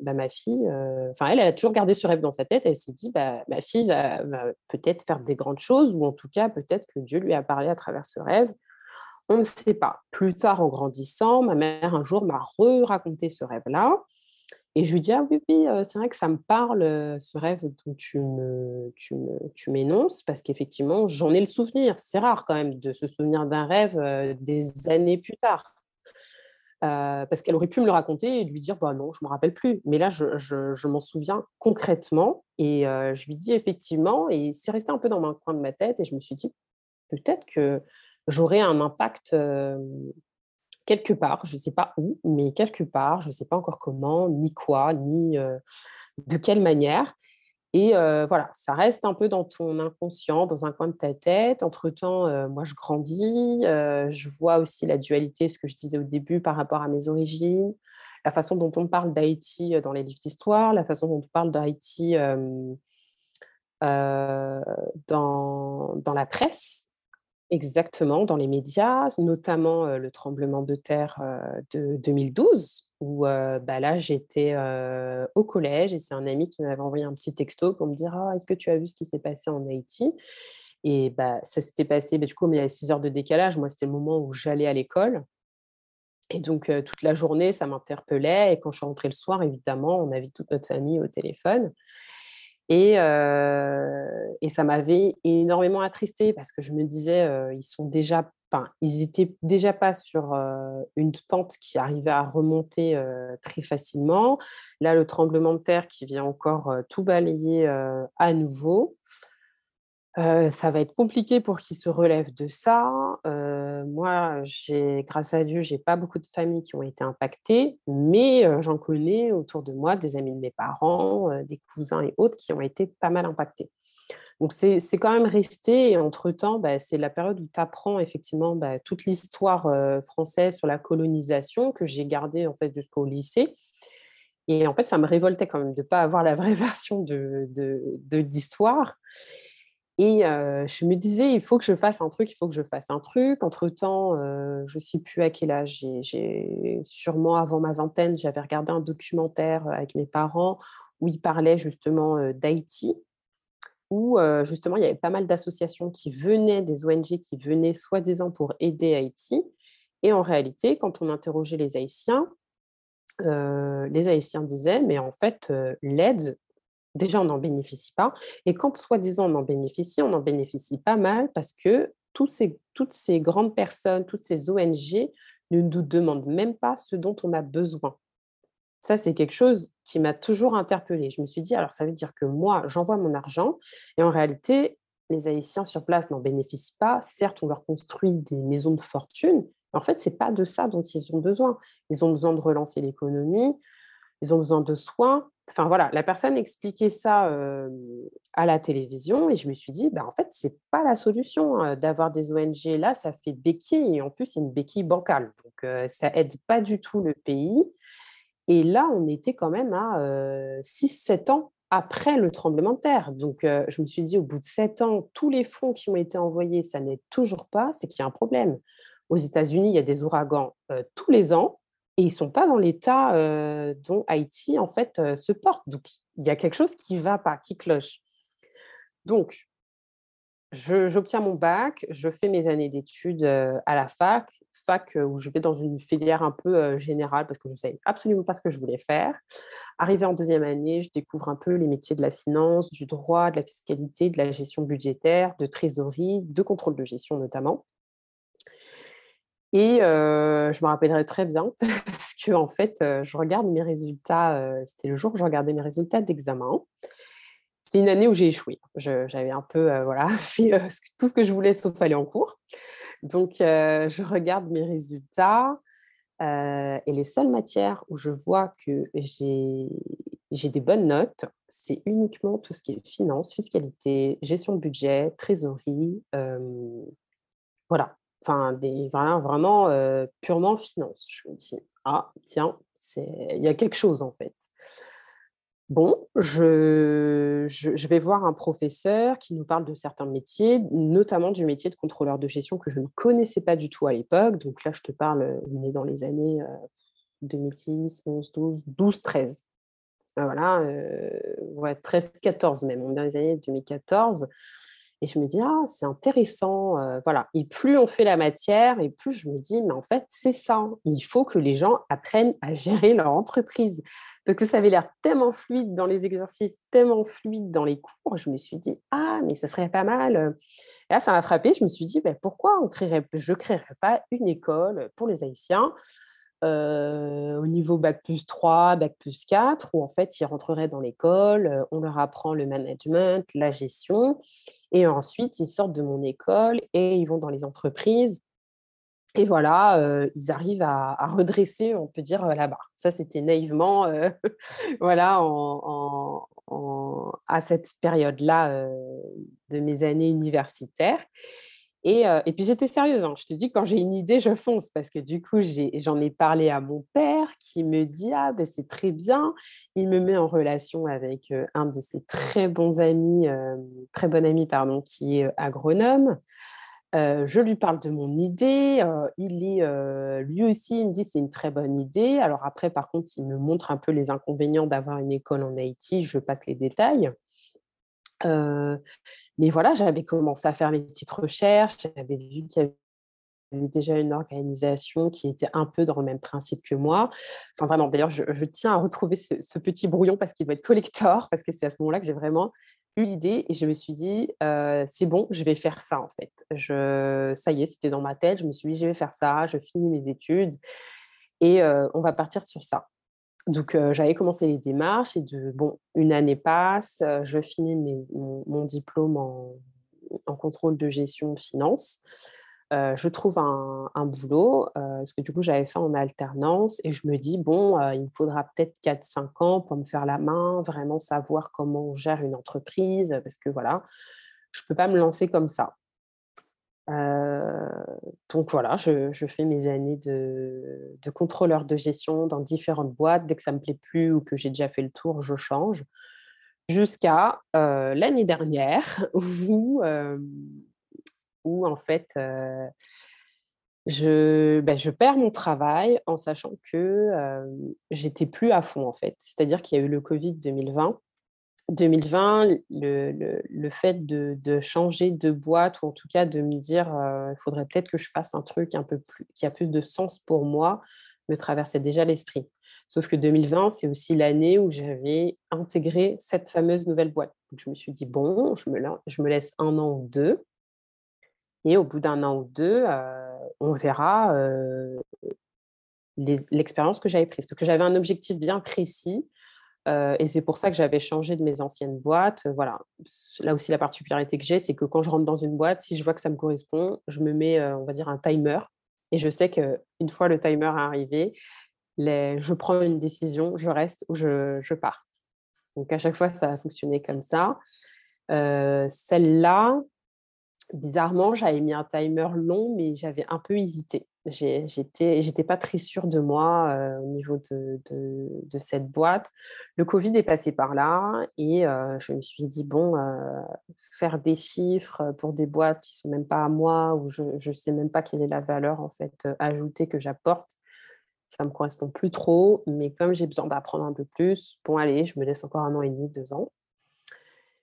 bah, ma fille, enfin elle, a toujours gardé ce rêve dans sa tête. Elle s'est dit bah ma fille va, peut-être faire des grandes choses ou en tout cas peut-être que Dieu lui a parlé à travers ce rêve. On ne sait pas. Plus tard, en grandissant, ma mère un jour m'a re-raconté ce rêve-là et je lui dis, ah oui, oui, c'est vrai que ça me parle, ce rêve dont tu m'énonces, parce qu'effectivement, j'en ai le souvenir. C'est rare quand même de se souvenir d'un rêve des années plus tard. parce qu'elle aurait pu me le raconter et lui dire, bah non, je ne me rappelle plus. Mais là, je, je, m'en souviens concrètement et je lui dis effectivement, et c'est resté un peu dans un coin de ma tête et je me suis dit, peut-être que j'aurais un impact quelque part, je ne sais pas où, mais quelque part, je ne sais pas encore comment, ni quoi, ni de quelle manière. Et voilà, ça reste un peu dans ton inconscient, dans un coin de ta tête. Entre-temps, moi, je grandis. je vois aussi la dualité, ce que je disais au début par rapport à mes origines, la façon dont on parle d'Haïti dans les livres d'histoire, la façon dont on parle d'Haïti dans, dans la presse, exactement, dans les médias, notamment le tremblement de terre de 2012, où bah, là, j'étais au collège et c'est un ami qui m'avait envoyé un petit texto pour me dire «Ah, Est-ce que tu as vu ce qui s'est passé en Haïti ?». Et bah, ça s'était passé, bah, du coup, il y a 6 heures de décalage. Moi, c'était le moment où j'allais à l'école. Et donc, toute la journée, ça m'interpellait. Et quand je suis rentrée le soir, évidemment, on avait toute notre famille au téléphone. Et, et ça m'avait énormément attristée parce que je me disais, ils sont déjà, enfin, ils étaient déjà pas sur une pente qui arrivait à remonter très facilement. Là, le tremblement de terre qui vient encore tout balayer à nouveau ça va être compliqué pour qu'ils se relèvent de ça. moi, grâce à Dieu, j'ai pas beaucoup de familles qui ont été impactées, mais j'en connais autour de moi des amis de mes parents, des cousins et autres qui ont été pas mal impactés. Donc c'est, quand même resté. Et entre-temps, bah, c'est la période où tu apprends effectivement bah, toute l'histoire française sur la colonisation que j'ai gardée en fait jusqu'au lycée. Et en fait, ça me révoltait quand même de ne pas avoir la vraie version de, de l'histoire. Et je me disais, il faut que je fasse un truc, il faut que je fasse un truc. Entre-temps, je ne sais plus à quel âge, j'ai sûrement avant ma vingtaine, j'avais regardé un documentaire avec mes parents où ils parlaient justement d'Haïti, où justement il y avait pas mal d'associations qui venaient, des ONG qui venaient soi-disant pour aider Haïti. Et en réalité, quand on interrogeait les Haïtiens, les Haïtiens disaient, mais en fait, l'aide, déjà, on n'en bénéficie pas. Et quand, soi-disant, on en bénéficie, on en bénéficie pas mal parce que toutes ces grandes personnes, toutes ces ONG ne nous demandent même pas ce dont on a besoin. Ça, c'est quelque chose qui m'a toujours interpellée. Je me suis dit, alors ça veut dire que moi, j'envoie mon argent et en réalité, les Haïtiens sur place n'en bénéficient pas. Certes, on leur construit des maisons de fortune, mais en fait, ce n'est pas de ça dont ils ont besoin. Ils ont besoin de relancer l'économie, ils ont besoin de soins. Enfin voilà, la personne expliquait ça à la télévision et je me suis dit, bah, en fait, ce n'est pas la solution d'avoir des ONG là, ça fait béquille et en plus, c'est une béquille bancale. Donc, ça aide pas du tout le pays. Et là, on était quand même à 6-7 ans après le tremblement de terre. Donc, je me suis dit, au bout de 7 ans, tous les fonds qui ont été envoyés, ça n'est toujours pas, c'est qu'il y a un problème. Aux États-Unis, il y a des ouragans tous les ans et ils sont pas dans l'état dont Haïti en fait se porte. Donc il y a quelque chose qui va pas, qui cloche. Donc j'obtiens mon bac, je fais mes années d'études à la fac, fac où je vais dans une filière un peu générale parce que je ne savais absolument pas ce que je voulais faire. Arrivé en deuxième année, je découvre un peu les métiers de la finance, du droit, de la fiscalité, de la gestion budgétaire, de trésorerie, de contrôle de gestion notamment. Et je me rappellerai très bien parce que en fait, je regarde mes résultats. C'était le jour où je regardais mes résultats d'examen. C'est une année où j'ai échoué. J'avais un peu voilà, fait tout ce que je voulais sauf aller en cours. Donc, je regarde mes résultats et les seules matières où je vois que j'ai des bonnes notes, c'est uniquement tout ce qui est finance, fiscalité, gestion de budget, trésorerie. voilà, enfin, des, vraiment purement finance. Je me dis, ah, tiens, il y a quelque chose en fait. Bon, je, je, vais voir un professeur qui nous parle de certains métiers, notamment du métier de contrôleur de gestion que je ne connaissais pas du tout à l'époque. Donc là, je te parle, on est dans les années 2010, 11, 12, 12, 13. Voilà, ouais, 13, 14 même, on est dans les années 2014. Et je me dis, ah, c'est intéressant. voilà. Et plus on fait la matière, et plus je me dis, mais en fait, c'est ça. Il faut que les gens apprennent à gérer leur entreprise. Parce que ça avait l'air tellement fluide dans les exercices, tellement fluide dans les cours. Je me suis dit, ah, mais ça serait pas mal. Et là, ça m'a frappé. Je me suis dit, pourquoi on créerait, je ne créerais pas une école pour les Haïtiens au niveau Bac plus 3, Bac plus 4, où en fait, ils rentreraient dans l'école, on leur apprend le management, la gestion, et ensuite, ils sortent de mon école et ils vont dans les entreprises. Et voilà, ils arrivent à, redresser, on peut dire, la barre. Ça, c'était naïvement, voilà, en, à cette période-là de mes années universitaires. Et, puis j'étais sérieuse, hein. je te dis, quand j'ai une idée, je fonce, parce que du coup, j'en ai, parlé à mon père qui me dit, ah ben c'est très bien, il me met en relation avec un de ses très bons amis, très bon ami, pardon, qui est agronome. je lui parle de mon idée. il est, lui aussi, il me dit c'est une très bonne idée. Alors après, par contre, il me montre un peu les inconvénients d'avoir une école en Haïti. Je passe les détails mais voilà, j'avais commencé à faire mes petites recherches, j'avais vu qu'il y avait déjà une organisation qui était un peu dans le même principe que moi. Enfin, vraiment, d'ailleurs, je, tiens à retrouver ce, petit brouillon parce qu'il doit être collector, parce que c'est à ce moment-là que j'ai vraiment eu l'idée et je me suis dit, c'est bon, je vais faire ça en fait. Ça y est, c'était dans ma tête, je me suis dit, je vais faire ça, je finis mes études et on va partir sur ça. Donc, j'avais commencé les démarches et de, bon, une année passe, je finis mon, diplôme en, contrôle de gestion finance. je trouve un, boulot, parce que du coup, j'avais fait en alternance et je me dis, bon, il me faudra peut-être 4-5 ans pour me faire la main, vraiment savoir comment on gère une entreprise, parce que voilà, je ne peux pas me lancer comme ça donc voilà, je, fais mes années de, contrôleur de gestion dans différentes boîtes. Dès que ça me plaît plus ou que j'ai déjà fait le tour, je change. Jusqu'à l'année dernière où, où en fait je, ben, je, perds mon travail en sachant que j'étais plus à fond en fait. C'est-à-dire qu'il y a eu le Covid 2020 2020, le, le, fait de, changer de boîte, ou en tout cas de me dire, il faudrait peut-être que je fasse un truc un peu qui a plus de sens pour moi, me traversait déjà l'esprit. Sauf que 2020, c'est aussi l'année où j'avais intégré cette fameuse nouvelle boîte. Je me suis dit, bon, je me, je me laisse un an ou deux. Et au bout d'un an ou deux, on verra l'expérience que j'avais prise. Parce que j'avais un objectif bien précis et c'est pour ça que j'avais changé de mes anciennes boîtes. Voilà. Là aussi, la particularité que j'ai, c'est que quand je rentre dans une boîte, si je vois que ça me correspond, je me mets, on un timer. Et je sais qu'une fois le timer arrivé, je prends une décision, je reste ou je, je, pars. Donc à chaque fois, ça a fonctionné comme ça. Celle-là, bizarrement, j'avais mis un timer long, mais j'avais un peu hésité j'étais pas très sûre de moi au niveau de, de, cette boîte. Le Covid est passé par là et je me suis dit, bon, faire des chiffres pour des boîtes qui sont même pas à moi, ou je ne sais même pas quelle est la valeur en fait ajoutée que j'apporte, ça me correspond plus trop. Mais comme j'ai besoin d'apprendre un peu plus, bon, allez, je me laisse encore un an et demi, deux ans.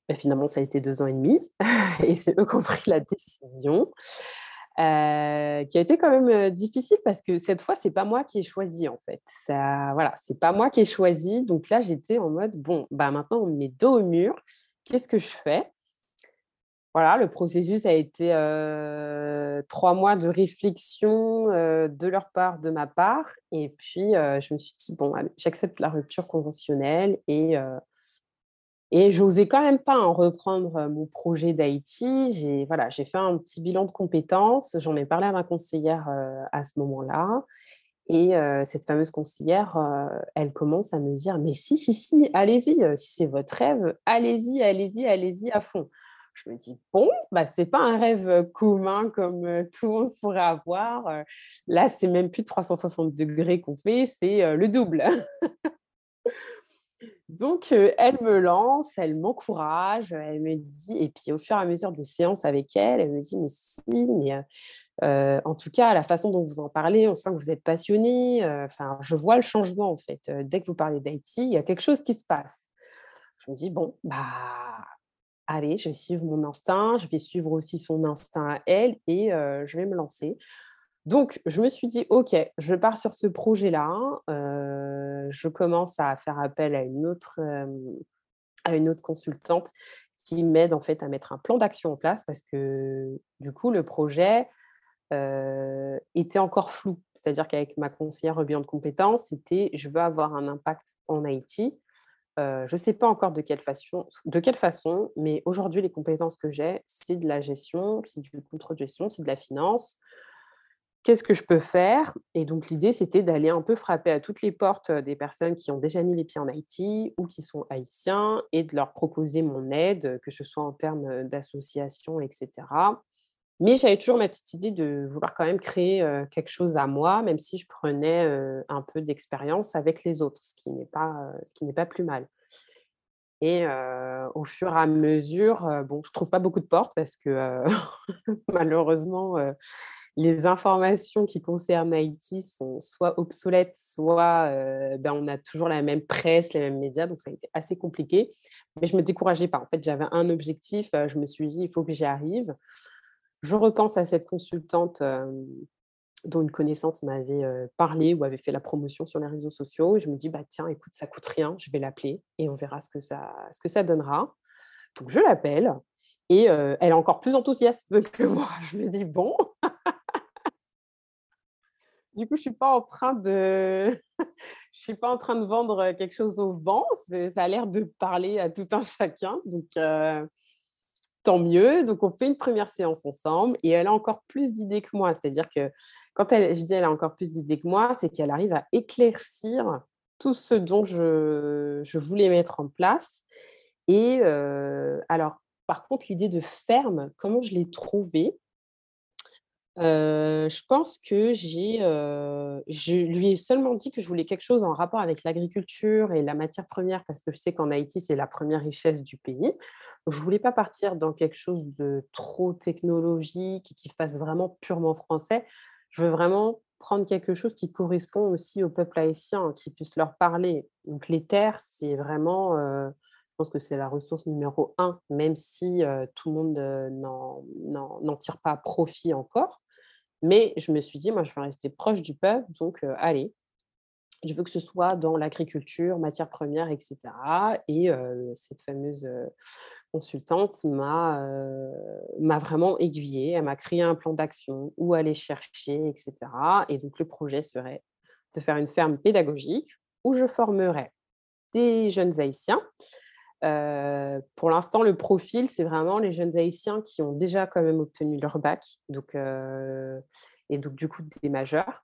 Et finalement, ça a été deux ans et demi et c'est eux qui ont pris la décision. Euh, qui a été quand même euh, difficile parce que cette fois, c'est pas moi qui ai choisi en fait. Ça, voilà, c'est pas moi qui ai choisi. Donc là, j'étais en mode bon, bah maintenant on me met dos au mur. Qu'est-ce que je fais? Voilà, le processus a été euh, trois mois de réflexion de leur part, de ma part, et puis je me suis dit bon, j'accepte la rupture conventionnelle et et j'osais quand même pas en reprendre mon projet d'Haïti. J'ai voilà, fait un petit bilan de compétences. J'en ai parlé à ma conseillère à ce moment-là. Et cette fameuse conseillère, elle commence à me dire Mais si, si, si, allez-y, si c'est votre rêve, allez-y, allez-y, allez-y à fond. Je me dis Bon, bah, ce n'est pas un rêve commun comme tout le monde pourrait avoir. Là, c'est même plus de 360 degrés qu'on fait, c'est le double. Donc, elle me lance, elle m'encourage, elle me dit, et puis au fur et à mesure des séances avec elle, elle me dit, mais si, mais en tout cas, la façon dont vous en parlez, on sent que vous êtes passionné. Enfin, je vois le changement en fait. dès que vous parlez d'Haïti, il y a quelque chose qui se passe. Je me dis, bon, bah, allez, je vais suivre mon instinct, je vais suivre aussi son instinct à elle et je vais me lancer. Donc, je me suis dit, OK, je pars sur ce projet-là. je commence à faire appel à une autre, consultante qui m'aide en fait à mettre un plan d'action en place parce que du coup, le projet était encore flou. C'est-à-dire qu'avec ma conseillère en bilan de compétences, c'était je veux avoir un impact en Haïti. je ne sais pas encore de quelle façon, de quelle façon mais aujourd'hui, les compétences que j'ai, c'est de la gestion, c'est du contrôle de gestion, c'est de la finance, qu'est-ce que je peux faire? Et donc, l'idée, c'était d'aller un peu frapper à toutes les portes des personnes qui ont déjà mis les pieds en Haïti ou qui sont haïtiens et de leur proposer mon aide, que ce soit en termes d'association, etc. Mais j'avais toujours ma petite idée de vouloir quand même créer quelque chose à moi, même si je prenais un peu d'expérience avec les autres, ce qui n'est pas, ce qui n'est pas plus mal. Et au fur et à mesure, bon, je trouve pas beaucoup de portes parce que malheureusement, les informations qui concernent Haïti sont soit obsolètes, soit ben, on a toujours la même presse, les mêmes médias, donc ça a été assez compliqué. Mais je me décourageais pas. En fait, j'avais un objectif, je me suis dit, il faut que j'y arrive. Je repense à cette consultante dont une connaissance m'avait parlé ou avait fait la promotion sur les réseaux sociaux. Et je me dis, bah, tiens, écoute, ça coûte rien, je vais l'appeler et on verra ce que ça, ce que ça donnera. Donc, je l'appelle et elle est encore plus enthousiaste que moi. Je me dis, bon. Du coup, je suis pas en train de, je suis pas en train de vendre quelque chose au vent. Ça a l'air de parler à tout un chacun. Donc, tant mieux. Donc, on fait une première séance ensemble et elle a encore plus d'idées que moi. C'est-à-dire que quand je dis elle a encore plus d'idées que moi, c'est qu'elle arrive à éclaircir tout ce dont je, je voulais mettre en place. Et euh, alors, par contre, l'idée de ferme, comment je l'ai trouvée? Je pense que j'ai, je lui ai seulement dit que je voulais quelque chose en rapport avec l'agriculture et la matière première parce que je sais qu'en Haïti, c'est la première richesse du pays. Donc, je ne voulais pas partir dans quelque chose de trop technologique et qui fasse vraiment purement français. Je veux vraiment prendre quelque chose qui correspond aussi au peuple haïtien, qui puisse leur parler. Donc, les terres, c'est vraiment, que c'est la ressource numéro un, même si tout le monde n'en tire pas profit encore. Mais je me suis dit, moi, je veux rester proche du peuple, donc allez, je veux que ce soit dans l'agriculture, matières premières, etc. Et cette fameuse consultante m'a m'a vraiment aiguillée, elle m'a créé un plan d'action, où aller chercher, etc. Et donc le projet serait de faire une ferme pédagogique où je formerais des jeunes haïtiens. Pour l'instant, le profil, c'est vraiment les jeunes haïtiens qui ont déjà quand même obtenu leur bac, donc, et donc du coup des majeurs.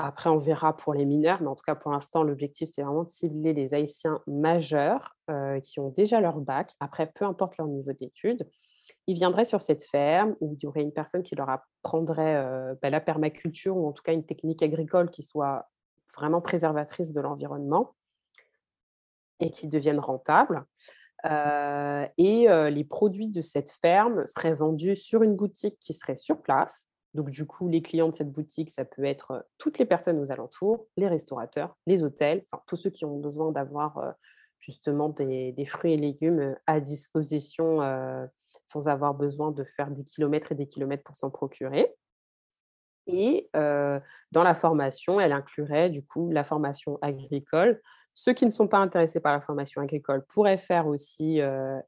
Après, on verra pour les mineurs, mais en tout cas, pour l'instant, l'objectif, c'est vraiment de cibler les Haïtiens majeurs qui ont déjà leur bac. Après, peu importe leur niveau d'études, ils viendraient sur cette ferme où il y aurait une personne qui leur apprendrait bah, la permaculture ou en tout cas une technique agricole qui soit vraiment préservatrice de l'environnement et qui devienne rentable. et les produits de cette ferme seraient vendus sur une boutique qui serait sur place donc, du coup, les clients de cette boutique, ça peut être toutes les personnes aux alentours, les restaurateurs, les hôtels, enfin, tous ceux qui ont besoin d'avoir justement des, fruits et légumes à disposition sans avoir besoin de faire des kilomètres et des kilomètres pour s'en procurer. Et dans la formation, elle inclurait du coup la formation agricole. Ceux qui ne sont pas intéressés par la formation agricole pourraient faire aussi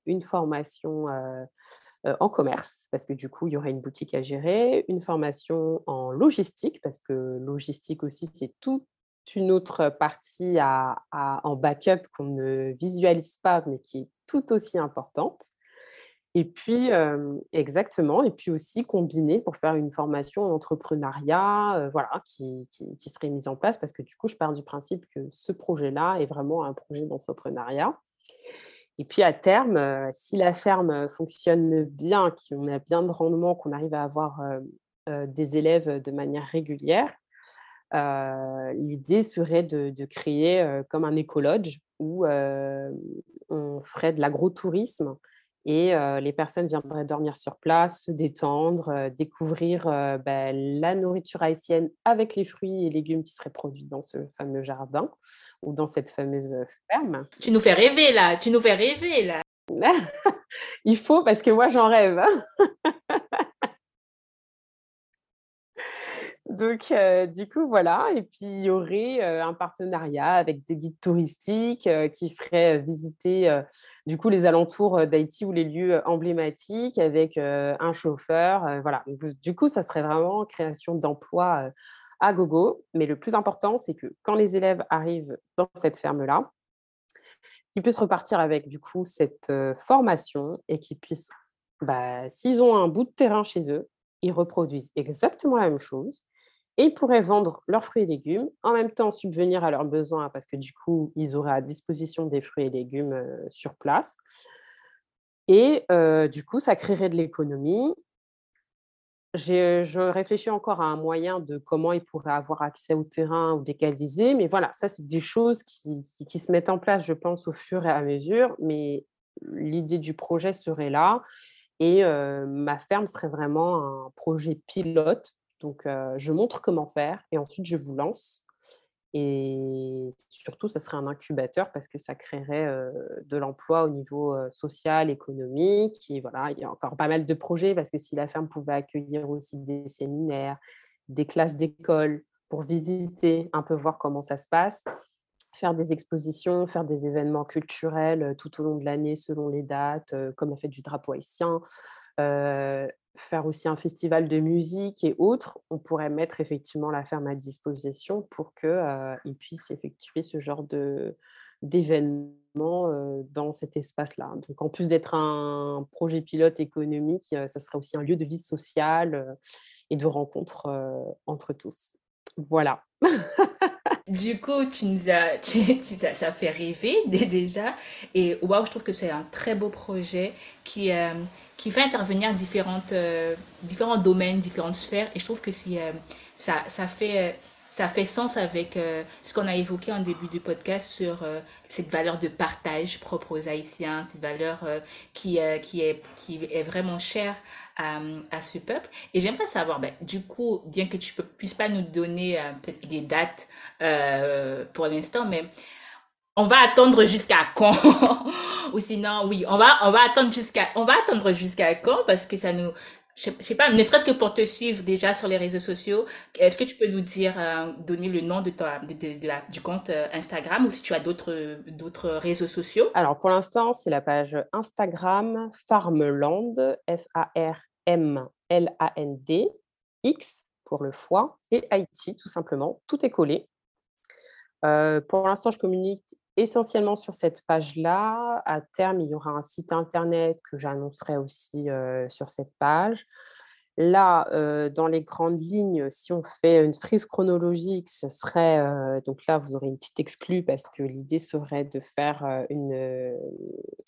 une formation en commerce, parce que du coup, il y aurait une boutique à gérer, une formation en logistique, parce que logistique aussi, c'est toute une autre partie en backup qu'on ne visualise pas, mais qui est tout aussi importante. Et puis, exactement, et puis aussi combiner pour faire une formation en entrepreneuriat, voilà, qui, qui, serait mise en place, parce que du coup, je pars du principe que ce projet-là est vraiment un projet d'entrepreneuriat. Et puis à terme, si la ferme fonctionne bien, qu'on a bien de rendement, qu'on arrive à avoir des élèves de manière régulière, l'idée serait de, créer comme un écologe où on ferait de l'agrotourisme et les personnes viendraient dormir sur place, se détendre, découvrir bah, la nourriture haïtienne avec les fruits et légumes qui seraient produits dans ce fameux jardin ou dans cette fameuse ferme. Tu nous fais rêver là, tu nous fais rêver là. Il faut parce que moi j'en rêve. Hein. Donc, du coup, voilà. Et puis, il y aurait un partenariat avec des guides touristiques qui feraient visiter, du coup, les alentours d'Haïti ou les lieux emblématiques avec un chauffeur. voilà. du coup, ça serait vraiment création d'emplois à gogo. Mais le plus important, c'est que quand les élèves arrivent dans cette ferme-là, qu'ils puissent repartir avec, du coup, cette formation et qu'ils puissent, bah, s'ils ont un bout de terrain chez eux, ils reproduisent exactement la même chose et ils pourraient vendre leurs fruits et légumes, en même temps subvenir à leurs besoins parce que du coup, ils auraient à disposition des fruits et légumes sur place. Et du coup, ça créerait de l'économie. Je réfléchis encore à un moyen de comment ils pourraient avoir accès au terrain ou légaliser. Mais voilà, ça, c'est des choses qui, se mettent en place, je pense, au fur et à mesure. Mais l'idée du projet serait là. Et ma ferme serait vraiment un projet pilote donc, je montre comment faire et ensuite je vous lance. Et surtout, ce serait un incubateur parce que ça créerait de l'emploi au niveau social, économique. Et voilà, il y a encore pas mal de projets parce que si la ferme pouvait accueillir aussi des séminaires, des classes d'école pour visiter, un peu voir comment ça se passe, faire des expositions, faire des événements culturels tout au long de l'année selon les dates, comme la fête du drapeau haïtien, faire aussi un festival de musique et autres, on pourrait mettre effectivement la ferme à disposition pour qu'ils puissent effectuer ce genre de d'événements dans cet espace-là. Donc en plus d'être un projet pilote économique, ça serait aussi un lieu de vie sociale et de rencontre entre tous. Voilà. du coup, tu nous as, ça, fait rêver déjà. Et waouh, je trouve que c'est un très beau projet qui, qui fait intervenir différentes, euh, différents domaines, différentes sphères. Et je trouve que si, euh, ça, ça, fait, euh, ça fait sens avec ce qu'on a évoqué en début du podcast sur cette valeur de partage propre aux Haïtiens, cette valeur qui, qui, est, qui est vraiment chère à, ce peuple. Et j'aimerais savoir, ben, du coup, bien que tu ne puisses pas nous donner peut-être des dates pour l'instant, mais on va attendre jusqu'à quand? Ou sinon, oui, on va, on va attendre jusqu'à, on va attendre jusqu'à quand? Parce que ça nous, je sais pas, ne serait-ce que pour te suivre déjà sur les réseaux sociaux, est-ce que tu peux nous dire, euh, donner le nom de, ta, du compte euh, Instagram ou si tu as d'autres, d'autres réseaux sociaux? Alors pour l'instant, c'est la page Instagram Farmland, F-A-R-M-L-A-N-D, X pour le foie et Haïti tout simplement. Tout est collé. Euh, pour l'instant, je communique essentiellement sur cette page-là. À terme, il y aura un site internet que j'annoncerai aussi sur cette page. Là, dans les grandes lignes, si on fait une frise chronologique, ce serait, donc là, vous aurez une petite exclue parce que l'idée serait de faire une,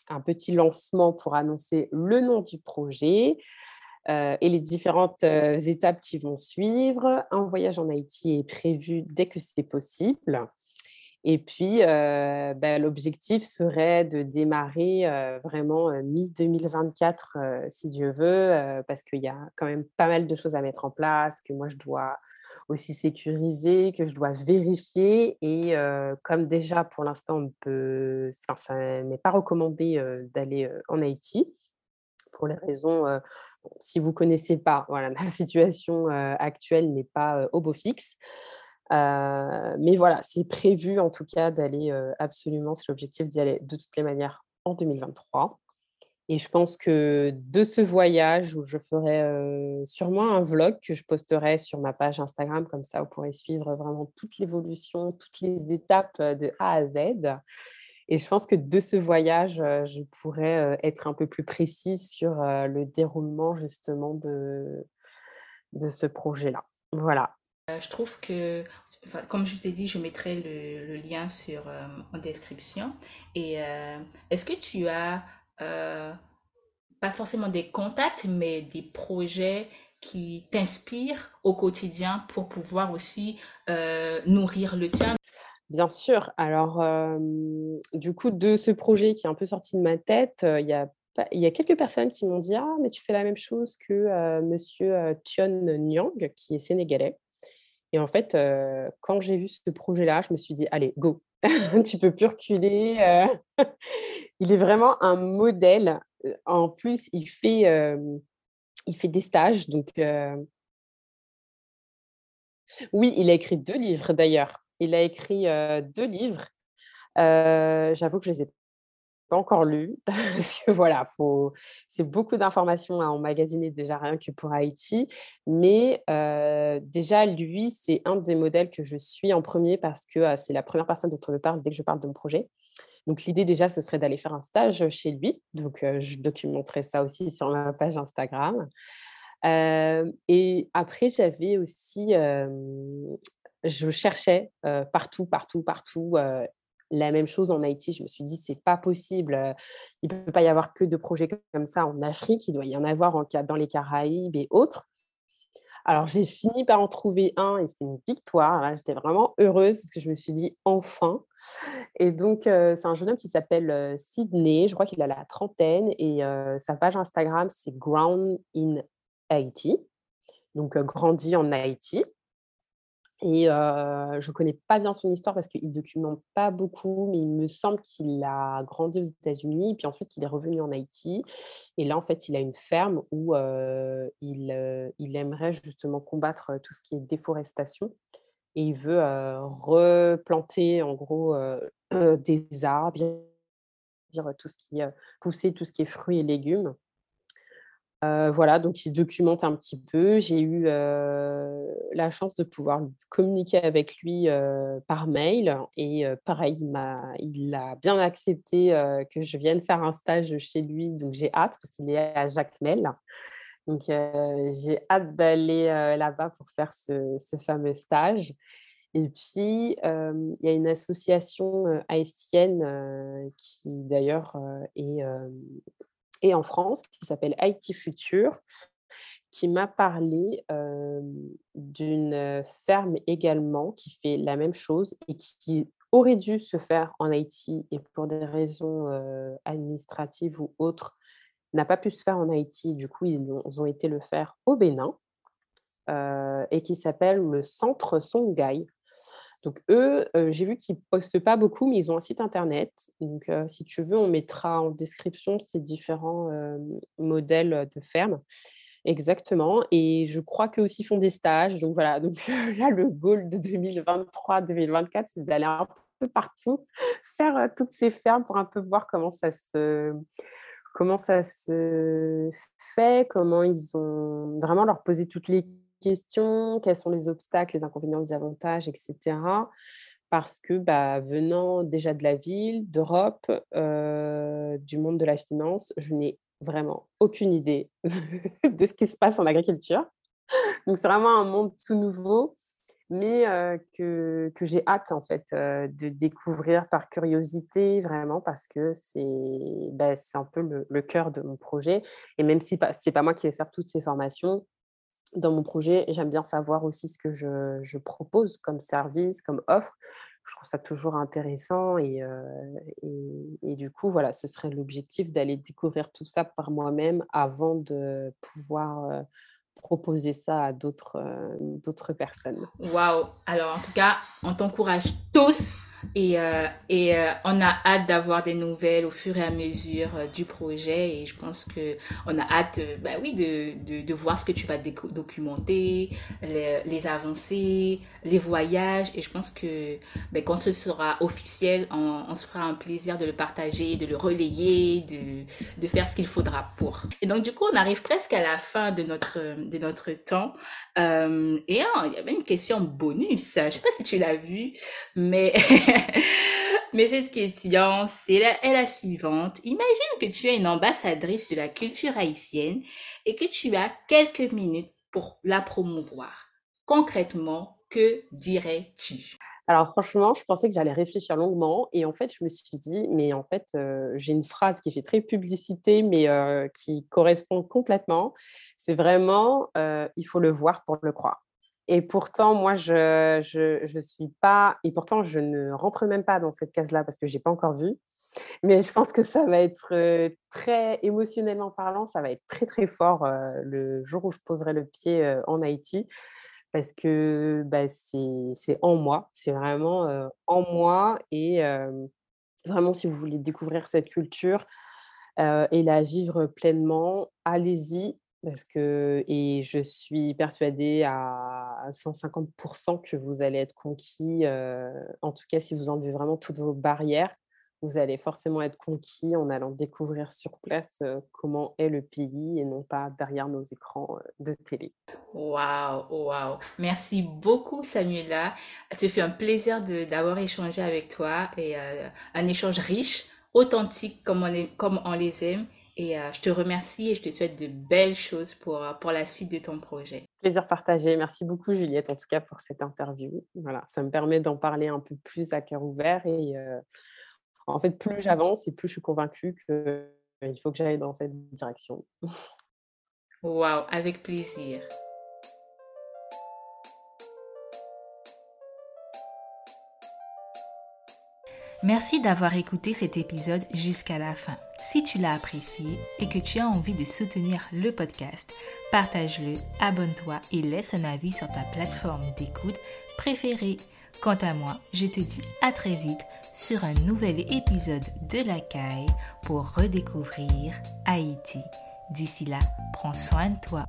un petit lancement pour annoncer le nom du projet. Et les différentes étapes qui vont suivre. Un voyage en Haïti est prévu dès que c'est possible. Et puis, bah, l'objectif serait de démarrer vraiment mi-2024, si Dieu veut, parce qu'il y a quand même pas mal de choses à mettre en place, que moi, je dois aussi sécuriser, que je dois vérifier. Et comme déjà, pour l'instant, peut... ça n'est pas recommandé d'aller en Haïti, pour les raisons, si vous ne connaissez pas, voilà, la situation actuelle n'est pas au beau fixe. Euh, mais voilà, c'est prévu en tout cas d'aller euh, absolument, c'est l'objectif d'y aller de toutes les manières en 2023. Et je pense que de ce voyage, où je ferai euh, sûrement un vlog que je posterai sur ma page Instagram, comme ça vous pourrez suivre vraiment toute l'évolution, toutes les étapes de A à Z. Et je pense que de ce voyage, je pourrais être un peu plus précise sur le déroulement justement de, de ce projet-là. Voilà. Euh, je trouve que, comme je t'ai dit, je mettrai le, lien sur, euh, en description. Et euh, est-ce que tu as, pas forcément des contacts, mais des projets qui t'inspirent au quotidien pour pouvoir aussi nourrir le tien? Bien sûr. Alors, du coup, de ce projet qui est un peu sorti de ma tête, il y a quelques personnes qui m'ont dit Ah, mais tu fais la même chose que monsieur Tion Nyang, qui est sénégalais. Et en fait, quand j'ai vu ce projet-là, je me suis dit, allez, go, tu peux plus reculer. il est vraiment un modèle. En plus, il fait, il fait des stages. Donc, oui, il a écrit deux livres d'ailleurs. Il a écrit deux livres. J'avoue que je les ai encore lu, parce que voilà, c'est beaucoup d'informations à emmagasiner déjà rien que pour Haïti. Mais déjà, lui, c'est un des modèles que je suis en premier parce que c'est la première personne dont on me parle dès que je parle de mon projet. Donc l'idée déjà, ce serait d'aller faire un stage chez lui. Donc je documenterai ça aussi sur ma page Instagram. et après, j'avais aussi, je cherchais partout, partout, partout la même chose en Haïti. Je me suis dit, c'est pas possible. Il ne peut pas y avoir que de projets comme ça en Afrique. Il doit y en avoir en, dans les Caraïbes et autres. Alors, j'ai fini par en trouver un et c'était une victoire. J'étais vraiment heureuse parce que je me suis dit enfin. Et donc, c'est un jeune homme qui s'appelle Sydney. Je crois qu'il a la trentaine et sa page Instagram, c'est Ground in Haiti. Donc, grandi en Haïti. Et je ne connais pas bien son histoire parce qu'il ne documente pas beaucoup, mais il me semble qu'il a grandi aux États-Unis, puis ensuite qu'il est revenu en Haïti. Et là, en fait, il a une ferme où il, aimerait justement combattre tout ce qui est déforestation. Et il veut replanter, en gros, des arbres, dire tout ce qui est pousser tout ce qui est fruits et légumes voilà, donc il documente un petit peu. J'ai eu la chance de pouvoir communiquer avec lui par mail et pareil, il, m'a, il a bien accepté que je vienne faire un stage chez lui, donc j'ai hâte parce qu'il est à Jacmel. Donc j'ai hâte d'aller là-bas pour faire ce, ce, fameux stage. Et puis, il y a une association haïtienne qui d'ailleurs est et en France, qui s'appelle IT Future, qui m'a parlé d'une ferme également qui fait la même chose et qui, aurait dû se faire en Haïti et pour des raisons administratives ou autres, n'a pas pu se faire en Haïti. Du coup, ils ont été le faire au Bénin et qui s'appelle le Centre Songhai. Donc eux, j'ai vu qu'ils postent pas beaucoup, mais ils ont un site internet. Donc si tu veux, on mettra en description ces différents modèles de ferme. Exactement. Et je crois qu'eux aussi font des stages. Donc voilà, donc là, le goal de 2023-2024, c'est d'aller un peu partout, faire toutes ces fermes pour un peu voir comment ça se comment ça se fait, comment ils ont vraiment leur poser toutes les questions, quels sont les obstacles, les inconvénients, les avantages, etc. Parce que bah, venant déjà de la ville, d'Europe, euh, du monde de la finance, je n'ai vraiment aucune idée de ce qui se passe en agriculture. Donc c'est vraiment un monde tout nouveau, mais euh, que, j'ai hâte en fait euh, de découvrir par curiosité vraiment parce que c'est bah, un peu le, le, cœur de mon projet. Et même si ce n'est pas moi qui vais faire toutes ces formations, dans mon projet, j'aime bien savoir aussi ce que je, propose comme service, comme offre. Je trouve ça toujours intéressant et, et, du coup, voilà, ce serait l'objectif d'aller découvrir tout ça par moi-même avant de pouvoir proposer ça à d'autres d'autres personnes. Waouh Alors en tout cas, on t'encourage tous et, euh, et euh, on a hâte d'avoir des nouvelles au fur et à mesure euh, du projet. Et je pense que on a hâte, bah oui, de, de, de, voir ce que tu vas documenter, les, les, avancées, les voyages. Et je pense que bah, quand ce sera officiel, on, on, se fera un plaisir de le partager, de le relayer, de, de faire ce qu'il faudra pour. Et donc du coup, on arrive presque à la fin de notre, de notre temps. Euh, et hein, il y avait une question bonus. Je sais pas si tu l'as vu, mais mais cette question, c'est la, est la suivante. Imagine que tu es une ambassadrice de la culture haïtienne et que tu as quelques minutes pour la promouvoir. Concrètement, que dirais-tu? Alors franchement, je pensais que j'allais réfléchir longuement et en fait, je me suis dit, mais en fait, euh, j'ai une phrase qui fait très publicité, mais euh, qui correspond complètement. C'est vraiment, euh, il faut le voir pour le croire. Et pourtant, moi, je je, suis pas, et pourtant, je ne rentre même pas dans cette case-là parce que j'ai pas encore vu. Mais je pense que ça va être très émotionnellement parlant, ça va être très très fort le jour où je poserai le pied en Haïti. Parce que bah, c'est en moi, c'est vraiment en moi. Et vraiment si vous voulez découvrir cette culture et la vivre pleinement, allez-y parce que et je suis persuadée à 150% que vous allez être conquis, en tout cas si vous enlevez vraiment toutes vos barrières vous allez forcément être conquis en allant découvrir sur place comment est le pays et non pas derrière nos écrans de télé. Waouh, waouh. Merci beaucoup Samuela. Ce fut un plaisir d'avoir échangé avec toi et un échange riche, authentique comme on les aime Et je te remercie et je te souhaite de belles choses pour, pour la suite de ton projet. Plaisir partagé. Merci beaucoup, Juliette, en tout cas, pour cette interview. Voilà, ça me permet d'en parler un peu plus à cœur ouvert. Et en fait, plus j'avance et plus je suis convaincue qu'il faut que j'aille dans cette direction. Waouh, avec plaisir. Merci d'avoir écouté cet épisode jusqu'à la fin. Si tu l'as apprécié et que tu as envie de soutenir le podcast, partage-le, abonne-toi et laisse un avis sur ta plateforme d'écoute préférée. Quant à moi, je te dis à très vite sur un nouvel épisode de La Caille pour redécouvrir Haïti. D'ici là, prends soin de toi.